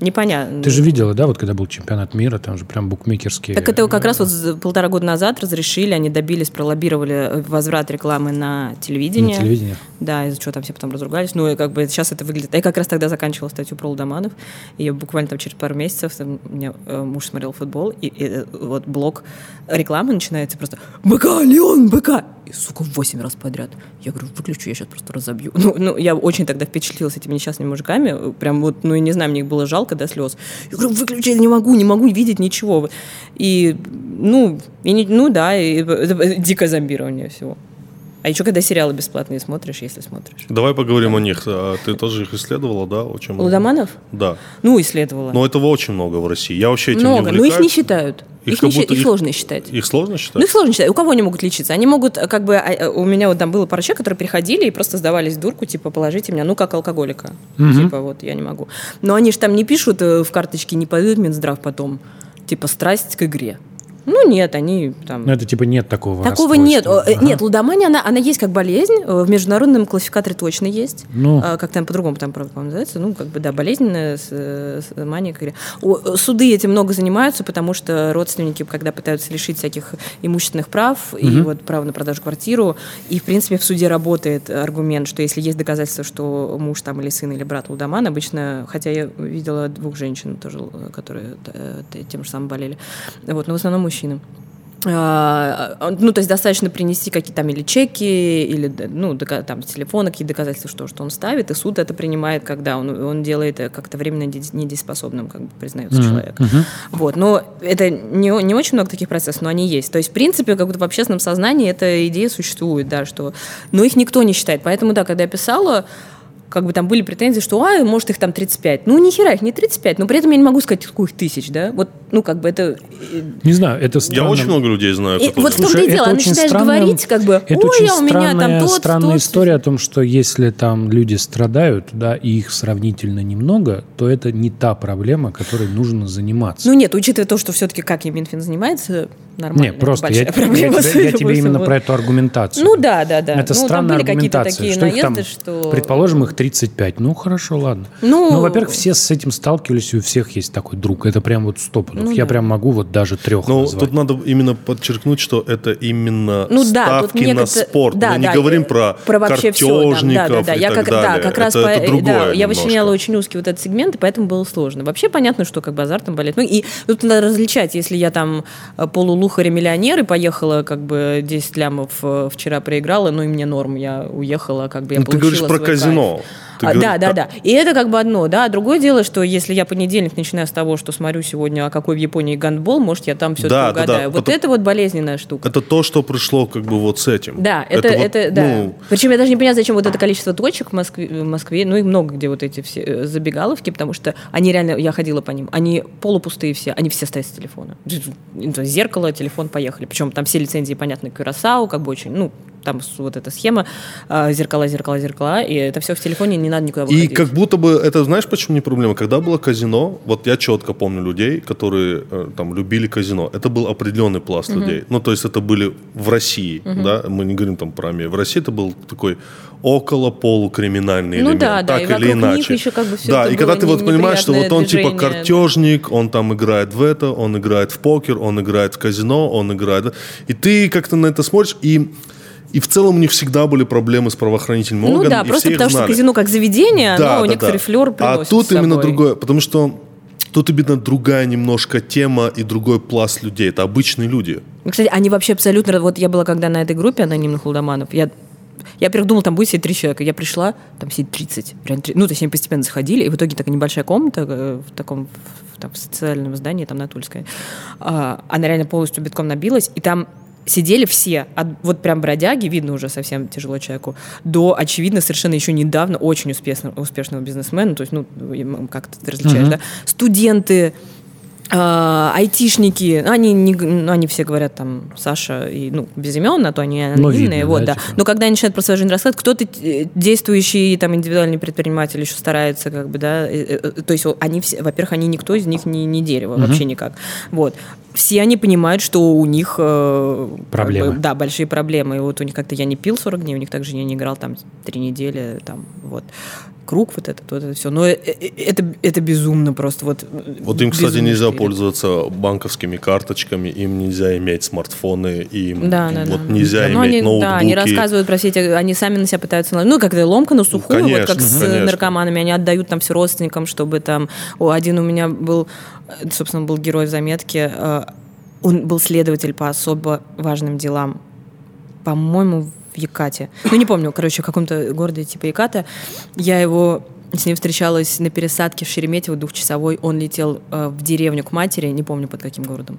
непонятно. Ты же видела, да, вот когда был чемпионат мира, там же прям букмекерские... Так это как раз вот за полтора года назад разрешили, они добились, пролоббировали возврат рекламы на телевидение. На телевидении. Да, из-за чего там все потом разругались. Ну, и как бы сейчас это выглядит... Я как раз тогда заканчивала статью про Лудоманов, и буквально там через пару месяцев, там, меня э, муж смотрел футбол, и, и, э, вот блок рекламы начинается просто «БК, Леон, БК!» И, сука, восемь раз подряд. Я говорю, выключу, я сейчас просто разобью. Ну, ну, я очень тогда впечатлилась этими несчастными мужиками. Прям вот, ну, я не знаю, мне их было жалко до слез. Я говорю, выключи, я не могу, не могу видеть ничего. И, ну, и ну да, и, это дикое зомбирование всего. А еще когда сериалы бесплатные смотришь, если смотришь. Давай поговорим о них. А Ты тоже их исследовала, да? Очень много? Лудоманов? Да. Ну, исследовала. Но этого очень много в России. Я вообще этим Много, не но их не увлекаюсь. считают. Их Их, не считают, будто их их- сложно считать. Их сложно считать? Ну, их сложно считать. У кого они могут лечиться? Они могут, э, как бы, а, э, у меня вот там было пара человек, которые приходили и просто сдавались в дурку, типа, положите меня, ну, как алкоголика. Типа, вот, я не могу. Но они же там не пишут э, в карточке, не пойдут в Минздрав потом, типа, страсть к игре. Ну, нет, они там... Ну, это типа нет такого Такого нет. Э, Ага. Нет, лудомания, она, она есть как болезнь. э, В международном классификаторе точно есть. Ну. А, Как там по-другому там, правда, называется. Ну, как бы, да, болезненная с, э, с мания. Суды этим много занимаются, потому что родственники, когда пытаются лишить всяких имущественных прав и вот право на продажу квартиру, и, в принципе, в суде работает аргумент, что если есть доказательства, что муж там или сын или брат лудоман, обычно, хотя я видела двух женщин тоже, которые тем же самым болели, вот, но в основном мужчины. А, Ну, то есть достаточно принести какие-то там или чеки, или ну, дока- там, с телефона, какие доказательства, что, что он ставит, и суд это принимает, когда он, он делает э, как-то временно неде- недееспособным, как бы признается человек. Вот. Но это не, не очень много таких процессов, но они есть. То есть, в принципе, как будто в общественном сознании эта идея существует, да, что... Но их никто не считает. Поэтому, да, когда я писала, как бы там были претензии, что, а, может, их там 35. Ну, ни хера их не 35, но при этом я не могу сказать, сколько их тысяч, да? Вот, ну, как бы это... э, Не знаю, это странно. Я очень много людей знаю, И вот в том-то и дело, а начинаешь странная- говорить, как бы, это ой, очень а у меня там странная, тот, странная тот». история о том, что если там люди страдают, да, и их сравнительно немного, то это не та проблема, которой нужно заниматься. Ну нет, учитывая то, что все-таки как и Минфин занимается, нормально. не, это просто я, проблема, я тебе- я тебе именно про эту аргументацию. Ну да, да, да. Это ну, там странная аргументация. такие что их там, наезды, что... Предположим, их 35. Ну, хорошо, ладно. Ну- во-первых, все с этим сталкивались, и у всех есть такой друг. Это прям вот стопудов. Ну я да. прям могу вот даже трех Ну, тут надо именно подчеркнуть, что это именно Ну да, тут ставки мне на спорт. Да, Мы не да, говорим э, про, про вообще все, картежников да, да, да. и Я так как, далее. Да, как раз это, по- это другое да, я вычленяла очень узкий вот этот сегмент, и поэтому было сложно. Вообще понятно, что как бы азартом болеть. Ну и тут надо различать, если я там э, полулухарь-миллионер и поехала как бы 10 лямов э, вчера проиграла, ну и мне норм, я уехала, как бы я Ну, ты говоришь про свой кайф. Ты А, говоришь- да, да, да. И это как бы одно, да. Другое дело, что если я понедельник начинаю с того, что смотрю сегодня, а какой в Японии гандбол, может, я там все-таки Да, да, да. угадаю. Вот Потом- это вот болезненная штука. Это то, что пришло как бы вот с этим. Да, это, это, вот, да. ну, Причем я даже не понимаю, зачем вот это количество точек в Москве, в Москве, ну и много где вот эти все э, забегаловки, потому что они реально, я ходила по ним, они полупустые все, они все стоят с телефона. Зеркало, телефон, поехали. Причем там все лицензии, понятно, Кюрасау, как бы очень, ну, там вот эта схема, а, зеркала, зеркала, зеркала, и это все в телефоне, не надо никуда И выходить. как будто бы, это знаешь, почему не проблема? Когда было казино, вот я четко помню людей, которые э, там любили казино. Это был определенный пласт людей. Ну, то есть это были в России, да, мы не говорим там про Америку. В России это был такой около полукриминальный Ну элемент, да, да, так и или иначе. еще как бы всё да, и когда ты вот понимаешь, что вот он типа движение, да. картежник, он там играет в это, он играет в покер, он играет в казино, он играет... И ты как-то на это смотришь, и и в целом у них всегда были проблемы с правоохранительными Ну органами. да, и просто потому что казино как заведение, Да, оно да, некоторый да. флер А приносит тут с именно другое, потому что тут именно другая немножко тема и другой пласт людей. Это обычные люди. Ну, Кстати, они вообще абсолютно... Вот я была когда на этой группе анонимных лудоманов, я я, во-первых, думала, там будет сидеть три человека. Я пришла, там сидит 30. Реально, три- ну, то есть они постепенно заходили, и в итоге такая небольшая комната э, в таком в, там, в социальном здании, там, на Тульской. А, она реально полностью битком набилась, и там сидели все, от, вот прям бродяги, видно уже совсем тяжело человеку, до, очевидно, совершенно еще недавно очень успешного, успешного бизнесмена, то есть, ну, как ты различаешь, да, студенты, а, айтишники, они, не, ну, они все говорят там Саша и ну без имен, а то они Ну, анонимные, видно, вот, да, да. типа. Но когда они начинают про свою жизнь рассказывать, кто-то э, действующий там индивидуальный предприниматель еще старается как бы, да, э, э, то есть они все, во-первых, они никто из них не, не дерево, вообще никак, вот. Все они понимают, что у них э, как Проблемы. бы, да, большие проблемы. И вот у них как-то я не пил 40 дней, у них также я не играл там три недели, там вот круг вот этот, вот это все. Но э- э- это, это безумно просто. Вот, Вот им, кстати, нельзя штырит. пользоваться банковскими карточками, им нельзя иметь смартфоны, им Да, да, вот да. нельзя Ну, иметь они, ноутбуки. Да, они рассказывают про все эти, они сами на себя пытаются, ну, как-то ломка на сухую, конечно, вот как с конечно. наркоманами, они отдают там все родственникам, чтобы там, о, один у меня был, э, собственно, был герой в заметке, он был следователь по особо важным делам, по-моему, в Якате. Ну, не помню, короче, в каком-то городе типа Яката. Я его с ним встречалась на пересадке в Шереметьево двухчасовой. Он летел э, в деревню к матери, не помню под каким городом,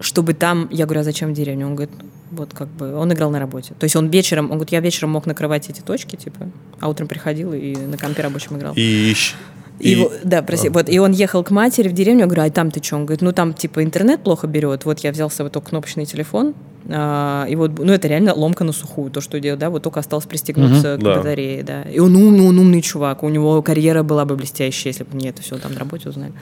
чтобы там... Я говорю, а зачем в деревню? Он говорит, вот как бы... Он играл на работе. То есть он вечером... Он говорит, я вечером мог накрывать эти точки, типа, а утром приходил и на компе рабочем играл. И, И его- да, прости. Вот, и он ехал к матери в деревню, я говорю, а там ты что? Он говорит, ну там типа интернет плохо берет. Вот я взял с собой только кнопочный телефон, а, и вот, ну это реально ломка на сухую, то, что делал, да, вот только осталось пристегнуться к Да. батарее, да. И он умный, он умный чувак, у него карьера была бы блестящая, если бы не это все там на работе узнали.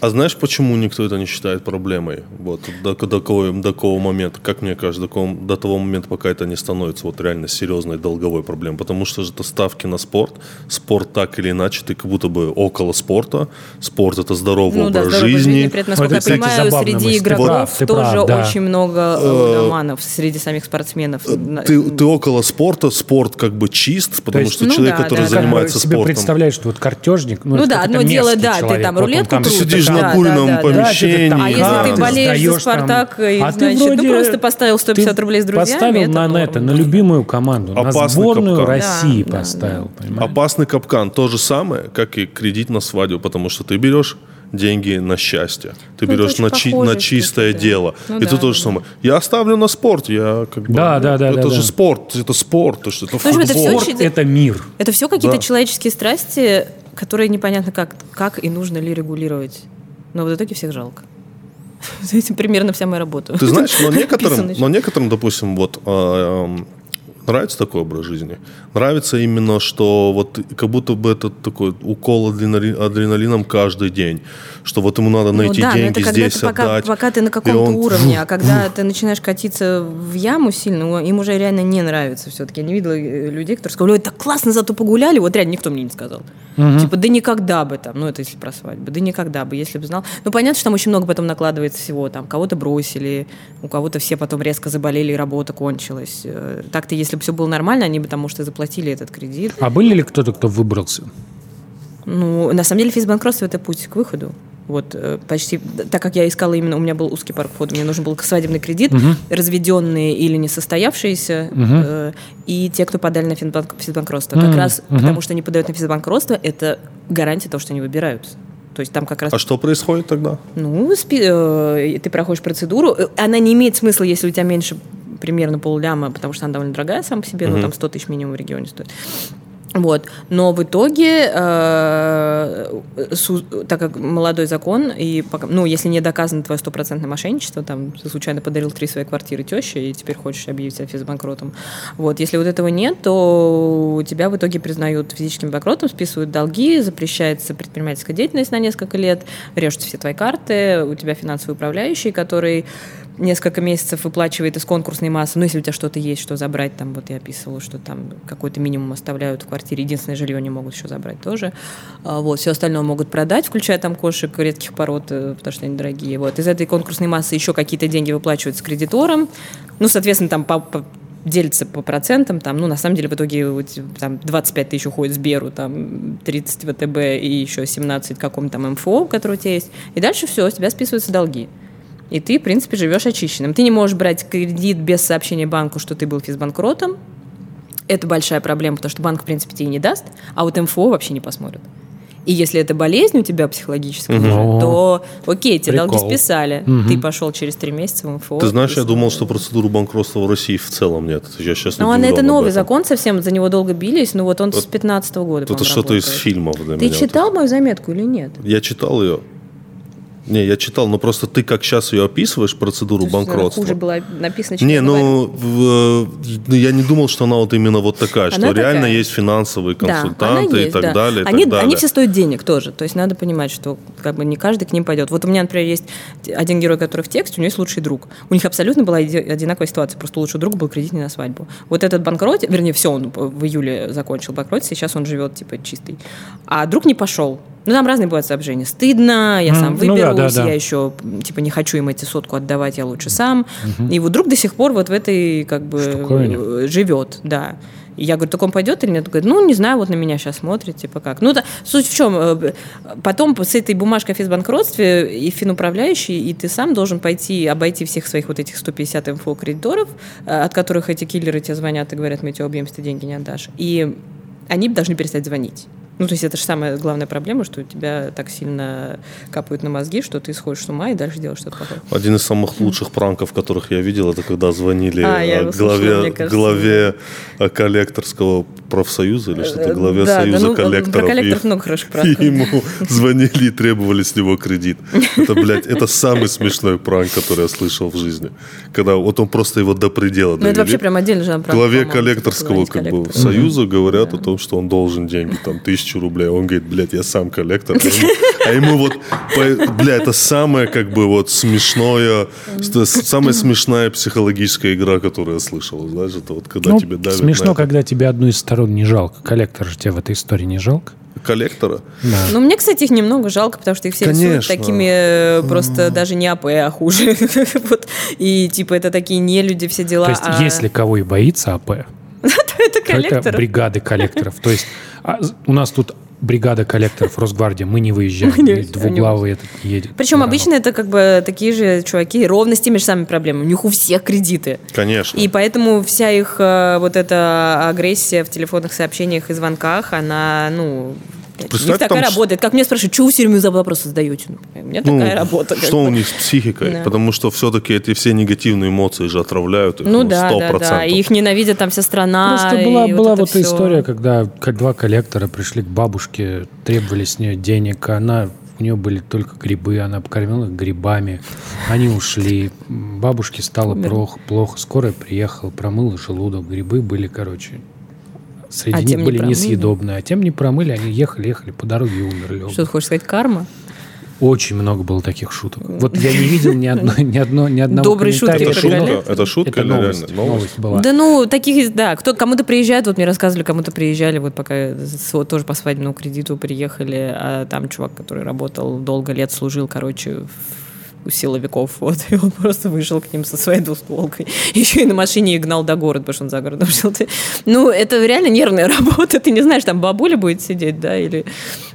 А знаешь, почему никто это не считает проблемой? Вот до, до, какого, до какого момента, как мне кажется, до, какого- до того момента, пока это не становится вот реально серьезной долговой проблемой. Потому что же это ставки на спорт. Спорт так или иначе, ты как будто бы около спорта. Спорт это здоровый Ну да, образ здоровый жизни. При этом, насколько это, я кстати, понимаю, среди мысль. Ты игроков прав, ты тоже прав, да. очень много э, лудоманов среди самих спортсменов. На- Ты, ты около спорта, спорт как бы чист, потому есть- что Ну человек, да, который да, занимается себе спортом. представляешь, что вот картежник, ну, Ну да, одно дело, да, ты человек, там вот он рулетку там крутишь, сидишь да, на да, да, да. помещении. Да, А если ты болеешь за сдаешь там. «Спартак», и, А ты значит, ну, вроде- просто поставил 150 ты рублей с друзьями, Поставил это на, норм, это, на да. любимую команду, на Опасный сборную капкан. России Да, да, поставил, понимаешь? Опасный капкан. То же самое, как и кредит на свадьбу, потому что ты берешь деньги на счастье. Ты Ну, это берешь на, чи- похоже, на чистое кстати, да. дело. Ну и да, ты то же да. самое. Я оставлю на спорт. Я как бы, Да, да, да, Это да, же да. спорт. Это спорт. Это, это Ну, общем, это футбол. всё Спорт – это мир. Это все какие-то Да. человеческие страсти, которые непонятно как, как и нужно ли регулировать. Но в итоге всех жалко. Это примерно вся моя работа. Ты знаешь, но некоторым, но некоторым, допустим, вот э, эм, нравится такой образ жизни. Нравится именно, что вот как будто бы это такой укол адреналин- адреналином каждый день, что вот ему надо Ну найти да, но деньги это когда здесь ты пока, отдать. пока ты на каком-то он уровне, а когда ты начинаешь катиться в яму сильно, им уже реально не нравится все-таки. Я не видела э, людей, которые сказали, ой, так классно зато погуляли, вот реально никто мне не сказал. Типа, да никогда бы там, ну это если про свадьбу, да никогда бы, если бы знал. Ну понятно, что там очень много потом накладывается всего, там кого-то бросили, у кого-то все потом резко заболели и работа кончилась. Э, Так-то, если бы все было нормально, они бы там, может, и заплатили этот кредит. А были ли кто-то, кто выбрался? Ну, на самом деле, физбанкротство – это путь к выходу. Вот э, почти, так как я искала именно, у меня был узкий парк входа, мне нужен был свадебный кредит, разведенные или несостоявшиеся, э, и те, кто подали на физбанк- физбанкротство. Как раз потому, что они подают на физбанкротство, это гарантия того, что они выбираются. То есть там как раз А что происходит тогда? ну, спи- э, ты проходишь процедуру. Э, Она не имеет смысла, если у тебя меньше примерно полляма, потому что она довольно дорогая сама по себе, ну, там 100 тысяч минимум в регионе стоит. Вот. Но в итоге, э, так как молодой закон, и пока- ну, если не доказано твое стопроцентное мошенничество, там, ты случайно подарил три свои квартиры теще, и теперь хочешь объявить себя физбанкротом. Вот. Если вот этого нет, то тебя в итоге признают физическим банкротом, списывают долги, запрещается предпринимательская деятельность на несколько лет, режутся все твои карты, у тебя финансовый управляющий, который несколько месяцев выплачивает из конкурсной массы, ну, если у тебя что-то есть, что забрать, там, вот я описывала, что там какой-то минимум оставляют в квартире, единственное жилье не могут еще забрать тоже. А, Вот, все остальное могут продать, включая там кошек редких пород, э, потому что они дорогие. Вот, из этой конкурсной массы еще какие-то деньги выплачиваются кредиторам, ну, соответственно, там по, по- делится по процентам, там, ну, на самом деле, в итоге там 25 тысяч уходит Сберу, там 30 ВТБ и еще 17 какому-то там МФО, который у тебя есть, и дальше все, с тебя списываются долги. И ты, в принципе, живешь очищенным. Ты не можешь брать кредит без сообщения банку, что ты был физбанкротом. Это большая проблема, потому что банк, в принципе, тебе не даст, а вот МФО вообще не посмотрит. И если это болезнь у тебя психологическая, уже, Мгм. то окей, тебе долги списали. Ты пошел через три месяца в МФО. Ты знаешь, я думал, что процедуру банкротства в России в целом нет. Я сейчас Ну, а это новый закон совсем, за него долго бились, ну вот он с 15 года, Это что-то из фильмов для Ты меня. читал мою заметку или нет? Я читал ее. Не, я читал, но просто ты как сейчас ее описываешь, процедуру Слушай, банкротства. Хуже было написано, чем Не, ну, в- ну, я не думал, что она вот именно вот такая, что Она реально такая. есть финансовые Да, консультанты и есть, так да. далее. и Они, так далее. они все стоят денег тоже. То есть надо понимать, что как бы не каждый к ним пойдет. Вот у меня, например, есть один герой, который в тексте, у него есть лучший друг. У них абсолютно была одинаковая ситуация. Просто у лучшего друга был кредит не на свадьбу. Вот этот банкрот, вернее, все, он в июле закончил банкрот, сейчас он живет типа чистый. А друг не пошел. Ну, там разные бывают соображения. Стыдно, я сам М, ну да, выберусь, да, да. я еще, типа, не хочу им эти сотку отдавать, я лучше сам. И вот друг до сих пор вот в этой, как бы, Штуковине. э, живет, да. И я говорю, так он пойдет или нет? Он говорит, ну, не знаю, вот на меня сейчас смотрит, типа как. Ну, да, суть в чем? э, Потом с этой бумажкой о физбанкротстве и финуправляющий, и ты сам должен пойти обойти всех своих вот этих 150 МФО кредиторов, э, от которых эти киллеры тебе звонят и говорят, мы тебе убьем, если ты деньги не отдашь. И они должны перестать звонить. Ну, то есть это же самая главная проблема, что у тебя так сильно капают на мозги, что ты сходишь с ума и дальше делаешь что-то плохое. Один из самых лучших пранков, которых я видел, это когда звонили А, э, его слышала, главе, главе э, коллекторского профсоюза или что-то, Э, главе да, да, союза ну, коллекторов. про коллекторов и- много хороших и пранков. ему звонили и требовали с него кредит. Это, блядь, это самый смешной пранк, который я слышал в жизни. Когда вот он просто его до предела Ну, это вообще прям отдельно же пранк, главе коллекторского как бы, союза говорят о том, что он должен деньги, там, тысячу рублей. Он говорит, блядь, я сам коллектор. А ему, а вот, бля, это самое как бы вот смешное, самая смешная психологическая игра, которую я слышал. Знаешь, это вот когда Ну, тебе давят смешно, когда тебе одну из сторон не жалко. Коллектор же тебе в этой истории не жалко. коллектора. Да. Ну, мне, кстати, их немного жалко, потому что их все рисуют Конечно. такими э, просто даже не АП, а хуже. Вот. И типа это такие не люди, все дела. То есть, а- если кого и боится АП, это то это коллектор. бригады коллекторов. То есть, а, у нас тут бригада коллекторов Росгвардия, мы не выезжаем, Мы не и выезжаем, двуглавый этот не едет. Причем обычно это как бы такие же чуваки, ровно с теми же самыми проблемами. У них у всех кредиты. Конечно. И поэтому вся их э, вот эта агрессия в телефонных сообщениях и звонках, она, ну, опять же. У них Представь, такая там работа. Это как мне спрашивают, что вы все время за вопросы задаете? Ну, у меня Ну, такая работа. как Что бы. у них с психикой? Да. Потому что все-таки эти все негативные эмоции же отравляют их. Ну да, да, 100%. да. И их ненавидят там вся страна. Просто была, и была вот всё. история, когда к- два коллектора пришли к бабушке, требовали с нее денег, а она у нее были только грибы, она покормила их грибами, они ушли, бабушке стало плохо, плохо, скорая приехала, промыла желудок, грибы были, короче, среди А них не были промыли? несъедобные, а тем не промыли, они ехали, ехали по дороге и умерли. Что ты хочешь сказать, карма? Очень много было таких шуток. Вот я не видел ни, одной, ни, одно, ни одного Добрые шутки. Это шутка? Это шутка Это или новость, реально? Новость? новость была. Да ну, таких, да, кто, кому-то приезжает, вот мне рассказывали, кому-то приезжали, вот пока вот тоже по свадебному кредиту приехали, а там чувак, который работал долго лет, служил, короче, в- у силовиков, вот, и он просто вышел к ним со своей двустволкой. Еще и на машине их гнал до города, потому что он за городом жил. Ты- Ну, это реально нервная работа, ты не знаешь, там бабуля будет сидеть, да, или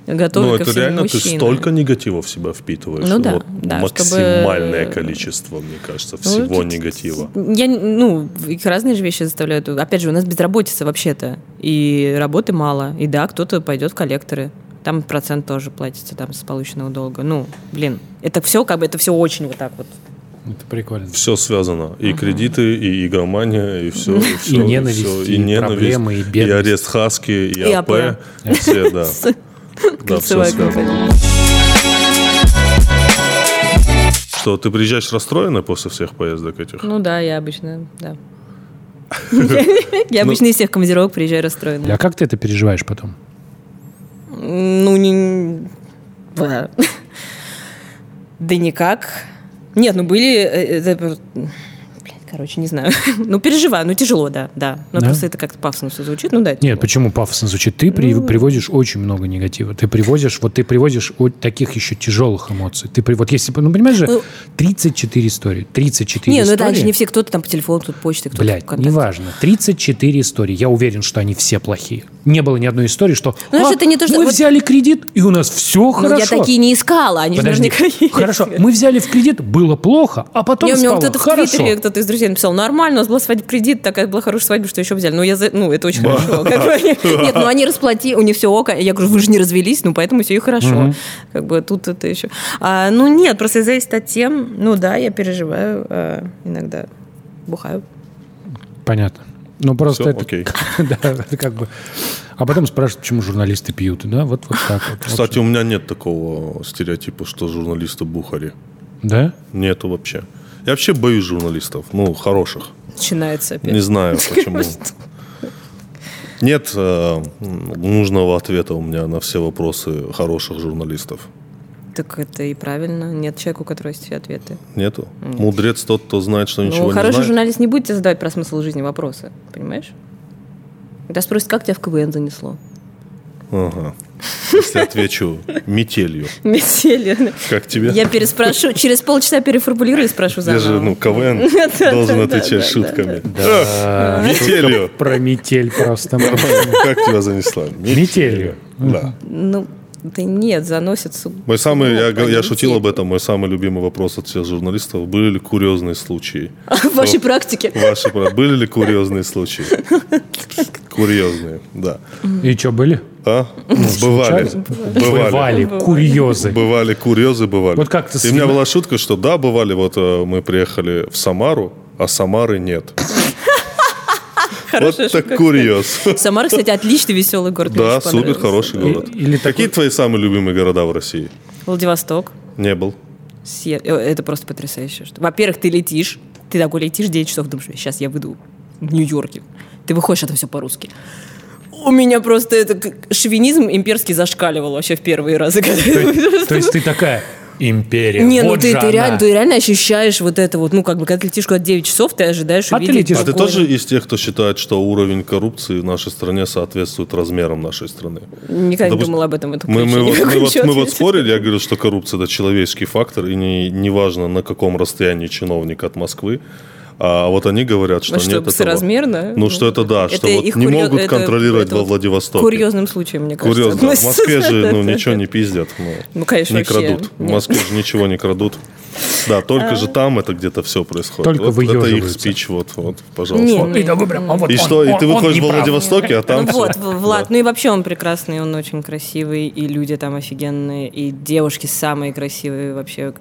готовить Ну, это реально ты мужчина. столько негатива в себя впитываешь. Ну да, Вот да, максимальное чтобы- количество, мне кажется, Ну, всего тут- негатива. Я, ну, их разные же вещи заставляют. Опять же, у нас безработица вообще-то. И работы мало. И да, кто-то пойдет в коллекторы. Там процент тоже платится там с полученного долга. Ну, блин, это все как бы, это все очень вот так вот. Это прикольно. Все связано. И кредиты, и игромания, и все. И, всё, ненависть, всё, и проблемы, и и бедность. арест Хаски, и, И АП. АП. Все, да. Да, все связано. Что, ты приезжаешь расстроенный после всех поездок этих? Ну да, я обычно, да. Я обычно из всех командировок приезжаю расстроенная. А как ты это переживаешь потом? Ну, не... Да. Никак. Нет, ну были... э, это просто- Блин, короче, не знаю. Ну, переживаю, ну тяжело, да, да. Но Да? просто это как-то пафосно все звучит, ну да. Нет, тяжело. почему пафосно звучит? Ты при- Ну. привозишь очень много негатива. Ты привозишь, вот ты привозишь от таких еще тяжелых эмоций. Ты вот если, ну понимаешь же, Ну. 34 истории, 34 Не, ну истории. это же не все, кто-то там по телефону, кто-то почтой, кто-то Блядь, неважно. 34 истории. Я уверен, что они все плохие. Не было ни одной истории, что Ну, «А, это не то, что- мы вот- взяли кредит, и у нас все Ну, хорошо. я такие не искала, они же Подожди, наверняка есть. хорошо, мы взяли в кредит, было плохо, а потом Не, у меня стало кто-то в хорошо. Твиттере, кто-то из друзей написал, нормально, у нас была свадьба кредит, такая была хорошая свадьба, что еще взяли. Ну, я за- ну это очень хорошо. Как бы они- Нет, ну они расплатили, у них все ок. Я говорю, вы же не развелись, ну поэтому все и хорошо. Как бы тут это еще. А, ну нет, просто зависит от тем. Ну да, я переживаю а, иногда. Бухаю. Понятно. Ну просто Всё, это, окей. да, это как бы. А потом спрашивают, почему журналисты пьют, да? Вот вот так вот. Кстати, у меня нет такого стереотипа, что журналисты бухари. Да? Нету вообще. Я вообще боюсь журналистов, ну, хороших. Начинается опять. Не знаю, почему. Нет э, нужного ответа у меня на все вопросы хороших журналистов. Так это и правильно. Нет человека, у которого есть все ответы. Нету. Мудрец тот, кто знает, что ничего ну, не хороший знает. журналист не будет тебе задавать про смысл жизни вопросы. Понимаешь? Когда спросит, как тебя в КВН занесло? Ага. Если отвечу метелью, Метели. как тебе? Я переспрошу, через полчаса переформулирую и спрошу Я заново. же, ну, КВН должен отвечать шутками. Метелью. Про метель просто. Как тебя занесла? Метелью. Да. Ну, да нет, заносит с- Мой самый, я, Ну, я шутил метель. об этом, мой самый любимый вопрос от всех журналистов. Были ли курьезные случаи? В вашей практике. Ваши, были ли курьезные случаи? Курьезные, да. И что, были? А? Бывали. Бывали. Бывали. Курьезы. Бывали курьезы, бывали. Вот как-то И у меня была шутка, что да, бывали, вот э, мы приехали в Самару, а Самары нет. Хорошая Вот так шутка. курьез. Самара, кстати, отличный, веселый город. Да, супер, хороший город. Или Какие твои самые любимые города в России? Владивосток. Не был. Се- э, Это просто потрясающе. что- Во-первых, ты летишь, ты такой летишь 9 часов, думаешь, сейчас я выйду в Нью-Йорке. Ты выходишь, это все по-русски. У меня просто это шовинизм имперский зашкаливал вообще в первые разы. когда. То есть ты такая империя. Не, ну вот ты, же ты, реально, ты реально ощущаешь вот это вот, ну как бы, когда ты летишь куда 9 часов, ты ожидаешь А ты увидеть... летишь- А ты тоже из тех, кто считает, что уровень коррупции в нашей стране соответствует размерам нашей страны? Никогда не Допустим, думала об этом. Это Мы, мы, вот, мы, вот, мы вот спорили, я говорю, что коррупция это человеческий фактор, и не, неважно на каком расстоянии чиновник от Москвы. А вот они говорят, что Ну, что, нет этого. соразмерно? Ну, что это да, что вот не курьез- могут это- контролировать это во Владивостоке. Курьезным случаем, мне кажется. Курьезно. В. Москве же ну, ничего не пиздят. Ну, Ну, конечно, не вообще крадут. В. Москве же ничего не крадут. Да, только же там это где-то все происходит. Только вот это их спич, вот, вот, пожалуйста. Не, Вот, и да прям, а вот И он, что, и он- ты он выходишь не в прав. Владивостоке, а там ну вот, Влад, ну и вообще он прекрасный, он очень красивый, и люди там офигенные, и девушки самые красивые вообще,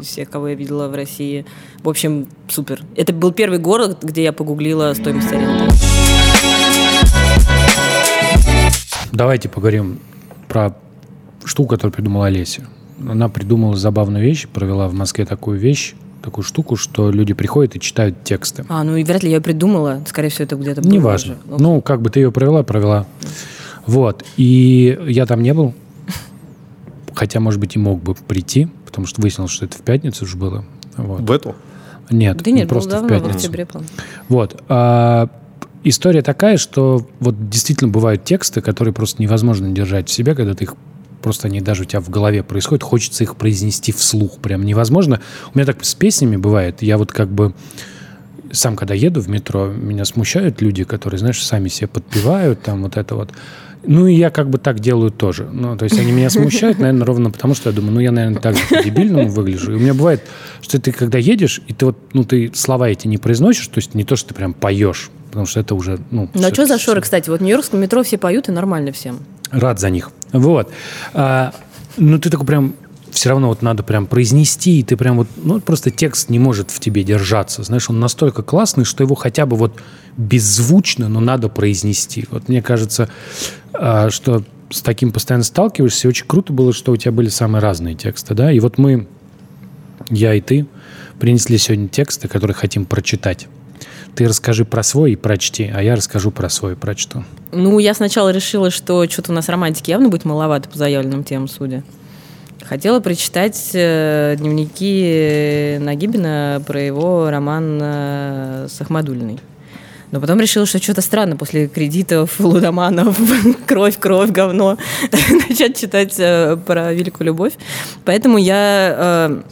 все, кого я видела в России. В общем, супер. Это был первый город, где я погуглила стоимость аренды. Давайте поговорим про штуку, которую придумала Олеся. Она придумала забавную вещь, провела в Москве такую вещь, такую штуку, что люди приходят и читают тексты. А, ну и вряд ли я ее придумала. Скорее всего, это где-то было Неважно. уже. Ну, как бы ты ее провела, провела. Вот. И я там не был. Хотя, может быть, и мог бы прийти, потому что выяснилось, что это в пятницу уже было. Вот. В эту? Нет, Да нет, не просто в давно, в пятницу. октябре, по-моему. Вот. А, история такая, что вот действительно бывают тексты, которые просто невозможно держать в себе, когда ты их просто они даже у тебя в голове происходят, хочется их произнести вслух, прям невозможно. У меня так с песнями бывает, я вот как бы сам, когда еду в метро, меня смущают люди, которые, знаешь, сами себе подпевают, там вот это вот. Ну, и я как бы так делаю тоже. Ну, то есть они меня смущают, наверное, ровно потому, что я думаю, ну, я, наверное, так же по-дебильному выгляжу. И у меня бывает, что ты, когда едешь, и ты вот, ну, ты слова эти не произносишь, то есть не то, что ты прям поешь, потому что это уже, ну... Ну а что за шоры, кстати? Вот в Нью-Йоркском метро все поют, и нормально всем. Рад за них. Вот. А, ну, ты такой прям все равно вот надо прям произнести, и ты прям вот, ну, просто текст не может в тебе держаться. Знаешь, он настолько классный, что его хотя бы вот беззвучно, но надо произнести. Вот мне кажется, а, что с таким постоянно сталкиваешься, и очень круто было, что у тебя были самые разные тексты, да, и вот мы, я и ты, принесли сегодня тексты, которые хотим прочитать. Ты расскажи про свой и прочти, а я расскажу про свой и прочту. Ну, я сначала решила, что что-то у нас романтики явно будет маловато по заявленным темам судя. Хотела прочитать э, дневники Нагибина про его роман э, с Ахмадулиной. Но потом решила, что что-то странно после кредитов, лудоманов, кровь, кровь, говно, начать читать э, про великую любовь. Поэтому я э,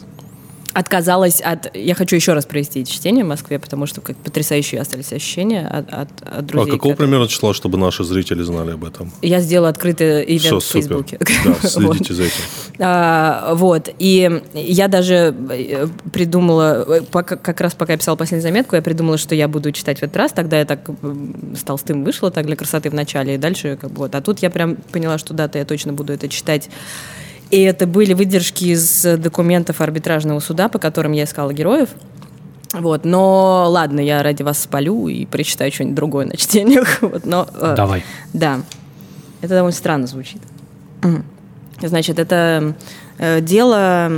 отказалась от... Я хочу еще раз провести чтение в Москве, потому что как потрясающие остались ощущения от, от, от А друзей. какого которые- примерно числа, чтобы наши зрители знали об этом? я сделала открытый ивент Все, в. Фейсбуке. Да, Вот. следите за этим. А, вот. И я даже э, придумала, э, пока- как раз пока я писала последнюю заметку, я придумала, что я буду читать в этот раз. Тогда я так с толстым вышла, так для красоты в начале, и дальше как бы вот. А тут я прям поняла, что да-то я точно буду это читать. И это были выдержки из документов арбитражного суда, по которым я искала героев. Вот, но ладно, я ради вас спалю и прочитаю что-нибудь другое на чтениях. Вот, но, э, Давай. да, это довольно странно звучит. Значит, это э, дело,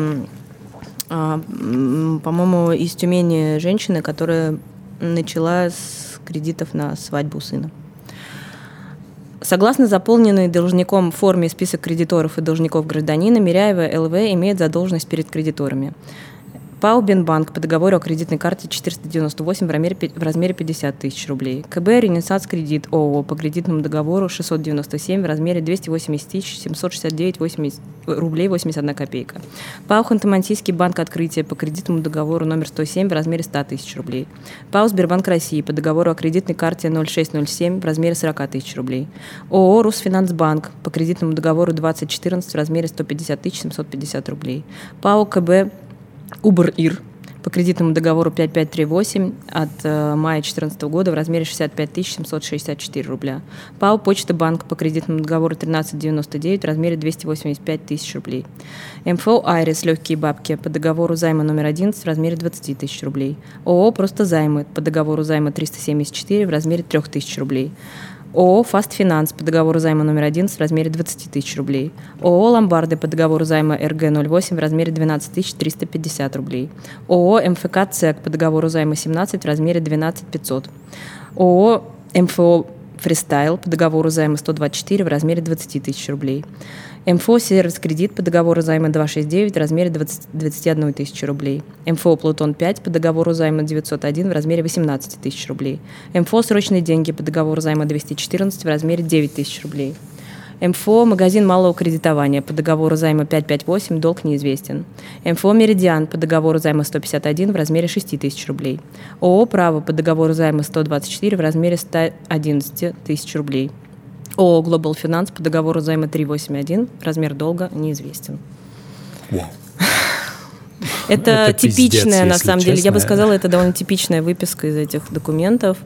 м, по-моему, из Тюмени женщины, которая начала с кредитов на свадьбу сына. Согласно заполненной должником форме список кредиторов и должников гражданина, Миряева ЛВ имеет задолженность перед кредиторами. ПАО «Бинбанк» по договору о кредитной карте 498 в размере, в размере 50 тысяч рублей. КБ «Ренессанс Кредит» ООО по кредитному договору 697 в размере 280 тысяч 769 80 рублей 81 копейка. ПАО «Ханты-Мансийский банк Открытия» по кредитному договору номер 107 в размере 100 тысяч рублей. ПАО «Сбербанк России» по договору о кредитной карте 0607 в размере 40 тысяч рублей. ООО «Русфинансбанк» по кредитному договору 2014 в размере 150 тысяч 750 рублей. ПАО «КБ Убр-Ир по кредитному договору 5538 от э, мая 2014 года в размере 65 764 рубля. ПАО «Почта Банк» по кредитному договору 1399 в размере 285 тысяч рублей. МФО «Айрис» легкие бабки по договору займа номер 11 в размере 20 тысяч рублей. ООО «Просто займы» по договору займа 374 в размере 3 тысяч рублей. ООО «Фаст Финанс» по договору займа номер 11 в размере 20 тысяч рублей. ООО «Ломбарды» по договору займа РГ-08 в размере 12 350 рублей. ООО «МФК ЦЕК» по договору займа 17 в размере 12 500. ООО «МФО Фристайл» по договору займа 124 в размере 20 тысяч рублей. МФО «Сервис Кредит» по договору займа 269 в размере 20 21 тысячи рублей. МФО «Плутон-5» по договору займа 901 в размере 18 тысяч рублей. МФО «Срочные деньги» по договору займа 214 в размере 9 тысяч рублей. МФО «Магазин малого кредитования» по договору займа 558, долг неизвестен. МФО «Меридиан» по договору займа 151 в размере 6 тысяч рублей. ООО «Право» по договору займа 124 в размере 111 тысяч рублей. ООО «Глобал Финанс» по договору займа 381, размер долга неизвестен. Это, Это пиздец, типичная, на если самом деле, я бы честно. сказала, это довольно типичная выписка из этих документов.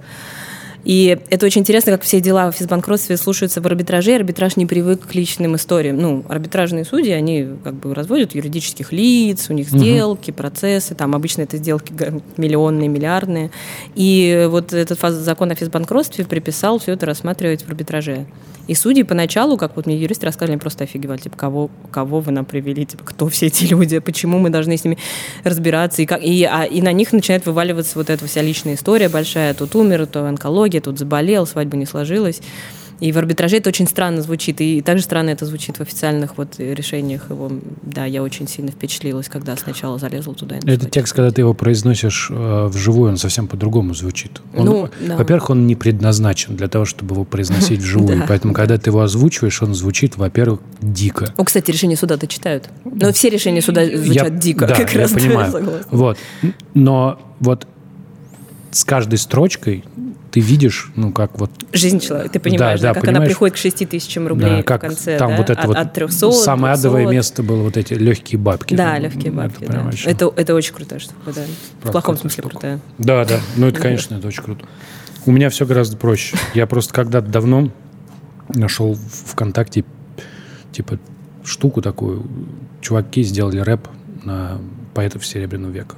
И это очень интересно, как все дела в физбанкротстве слушаются в арбитраже. Арбитраж не привык к личным историям. Ну, арбитражные судьи, они как бы разводят юридических лиц, у них сделки, процессы. Там обычно это сделки миллионные, миллиардные. И вот этот закон о физбанкротстве приписал все это рассматривать в арбитраже. И судьи поначалу, как вот мне юристы рассказывали, просто офигевали, типа, кого, кого вы нам привели, типа, кто все эти люди, почему мы должны с ними разбираться, и, как, и, а, и на них начинает вываливаться вот эта вся личная история большая, тут умер, то онкология, тут заболел, свадьба не сложилась. И в арбитраже это очень странно звучит, и также странно это звучит в официальных вот решениях его. Да, я очень сильно впечатлилась, когда сначала залезла туда. Этот текст, когда ты его произносишь э, вживую, он совсем по-другому звучит. Он, Ну, да. Во-первых, он не предназначен для того, чтобы его произносить вживую. Да. Поэтому, когда ты его озвучиваешь, он звучит, во-первых, дико. О, кстати, решения суда-то читают. Но все решения суда звучат Я- дико, да, как я раз. понимаю. Вот. Но вот с каждой строчкой ты видишь, ну, как вот Жизнь человека. Ты понимаешь, Да, да, да, как она понимаешь? приходит к 6 тысячам рублей да, в как конце. там да? вот это от, вот от 300, самое адовое 200. место было вот эти легкие бабки. Да, легкие это бабки, прям да. вообще Это, это очень крутая штука, да. В правда плохом крутая смысле штука. крутая. Да, да. Ну, это, конечно, это очень круто. У меня все гораздо проще. Я просто когда-то давно нашел в ВКонтакте типа штуку такую. Чуваки сделали рэп на поэтов Серебряного века.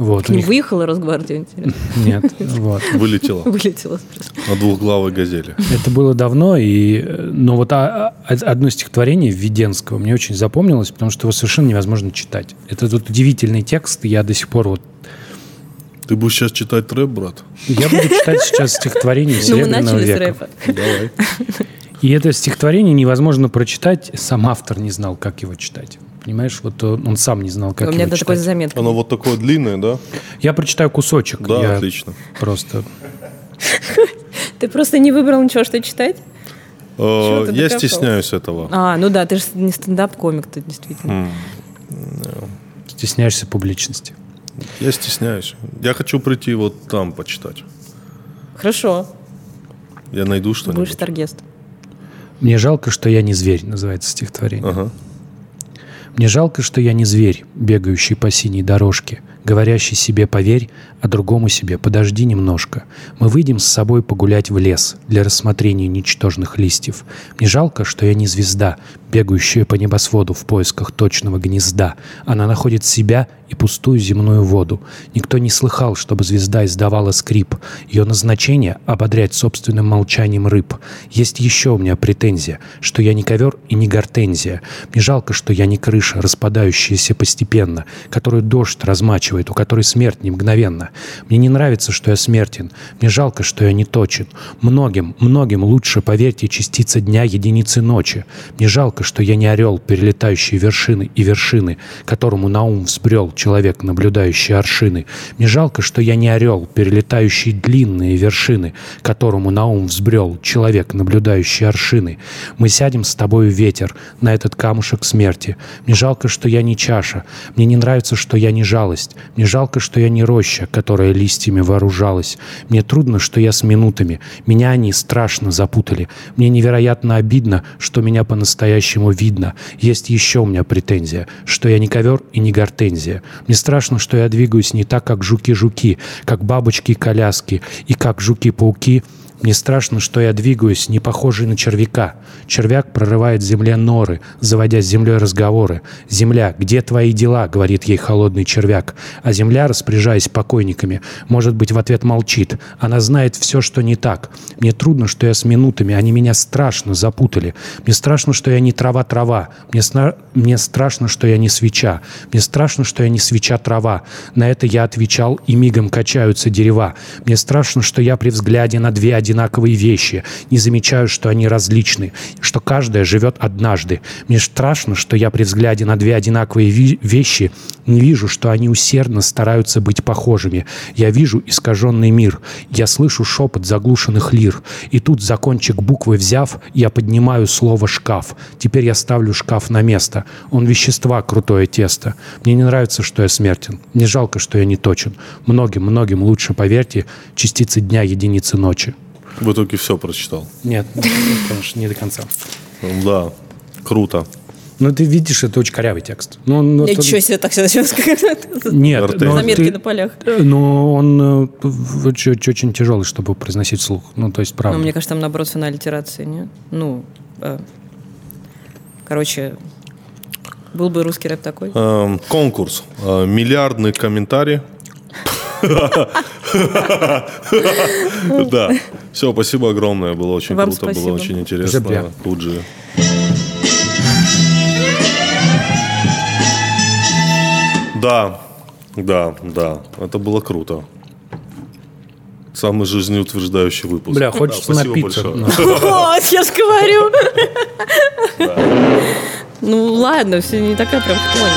Вот. Ним них- выехала Росгвардия, интересно. Нет, вот. Вылетело Вылетела. сразу. на двухглавой газели. Это было давно, и, но вот а- а- одно стихотворение Введенского мне очень запомнилось, потому что его совершенно невозможно читать. Это тут удивительный текст, я до сих пор вот... Ты будешь сейчас читать рэп, брат? Я буду читать сейчас стихотворение Ну, Серебряного с века. Давай. И это стихотворение невозможно прочитать, сам автор не знал, как его читать. Понимаешь, вот он, он сам не знал, как У меня даже такой заметка. Оно вот такое длинное, да? Я прочитаю кусочек. Да, я отлично. Просто... Ты просто не выбрал ничего, что читать? Э, Я стесняюсь этого. А, ну да, ты же не стендап-комик, ты действительно. Стесняешься публичности. Я стесняюсь. Я хочу прийти вот там почитать. Хорошо, Я найду будешь что-нибудь. старгест. Мне жалко, что я не зверь, называется стихотворение. Ага. Мне жалко, что я не зверь, бегающий по синей дорожке, говорящий себе «поверь», а другому себе «подожди немножко». Мы выйдем с собой погулять в лес для рассмотрения ничтожных листьев. Мне жалко, что я не звезда, бегающая по небосводу в поисках точного гнезда. Она находит себя и пустую земную воду. Никто не слыхал, чтобы звезда издавала скрип. Ее назначение — ободрять собственным молчанием рыб. Есть еще у меня претензия, что я не ковер и не гортензия. Мне жалко, что я не крыша, распадающаяся постепенно, которую дождь размачивает, у которой смерть не мгновенна. Мне не нравится, что я смертен. Мне жалко, что я не точен. Многим, многим лучше, поверьте, частица дня единицы ночи. Мне жалко, что я не орел, перелетающий вершины и вершины, которому на ум взбрел человек, наблюдающий аршины. Мне жалко, что я не орел, перелетающий длинные вершины, которому на ум взбрел человек, наблюдающий аршины. Мы сядем с тобою в ветер на этот камушек смерти. Мне жалко, что я не чаша. Мне не нравится, что я не жалость. Мне жалко, что я не роща, которая листьями вооружалась. Мне трудно, что я с минутами. Меня они страшно запутали. Мне невероятно обидно, что меня по-настоящему видно. Есть еще у меня претензия, что я не ковер и не гортензия. Мне страшно, что я двигаюсь не так, как жуки-жуки, как бабочки-коляски и как жуки-пауки – мне страшно, что я двигаюсь, не похожий на червяка. Червяк прорывает земле норы, заводя с землей разговоры. «Земля, где твои дела?» — говорит ей холодный червяк. А земля, распоряжаясь покойниками, может быть, в ответ молчит. Она знает все, что не так. Мне трудно, что я с минутами, они меня страшно запутали. Мне страшно, что я не трава-трава. Мне, сна- мне страшно, что я не свеча. Мне страшно, что я не свеча-трава. На это я отвечал, и мигом качаются дерева. Мне страшно, что я при взгляде на две одинаковые вещи не замечаю, что они различны, что каждая живет однажды. Мне страшно, что я при взгляде на две одинаковые вещи не вижу, что они усердно стараются быть похожими. Я вижу искаженный мир. Я слышу шепот заглушенных лир. И тут, за кончик буквы взяв, я поднимаю слово «шкаф». Теперь я ставлю шкаф на место. Он вещества, крутое тесто. Мне не нравится, что я смертен. Мне жалко, что я не точен. Многим-многим лучше, поверьте, частицы дня, единицы ночи. В итоге все прочитал. Нет, конечно, не до конца. Да, круто. Ну, ты видишь, это очень корявый текст. Ну, он, ну, Ничего это- себе, так все началось. Нет, но Заметки ты- на полях. Но он э, очень, очень тяжелый, чтобы произносить вслух. Ну, то есть, правда. Ну, мне кажется, там наоборот финал литерации, нет? Ну, э, короче, был бы русский рэп такой. Эм, конкурс. Э, миллиардный комментарий. Да. Все, спасибо огромное. Было очень круто, было очень интересно. Тут же. Да, да, да. Это было круто. Самый жизнеутверждающий выпуск. Бля, хочется Да, напиться. Ну. Вот, я же говорю. Ну ладно, все не такая прям хтонь.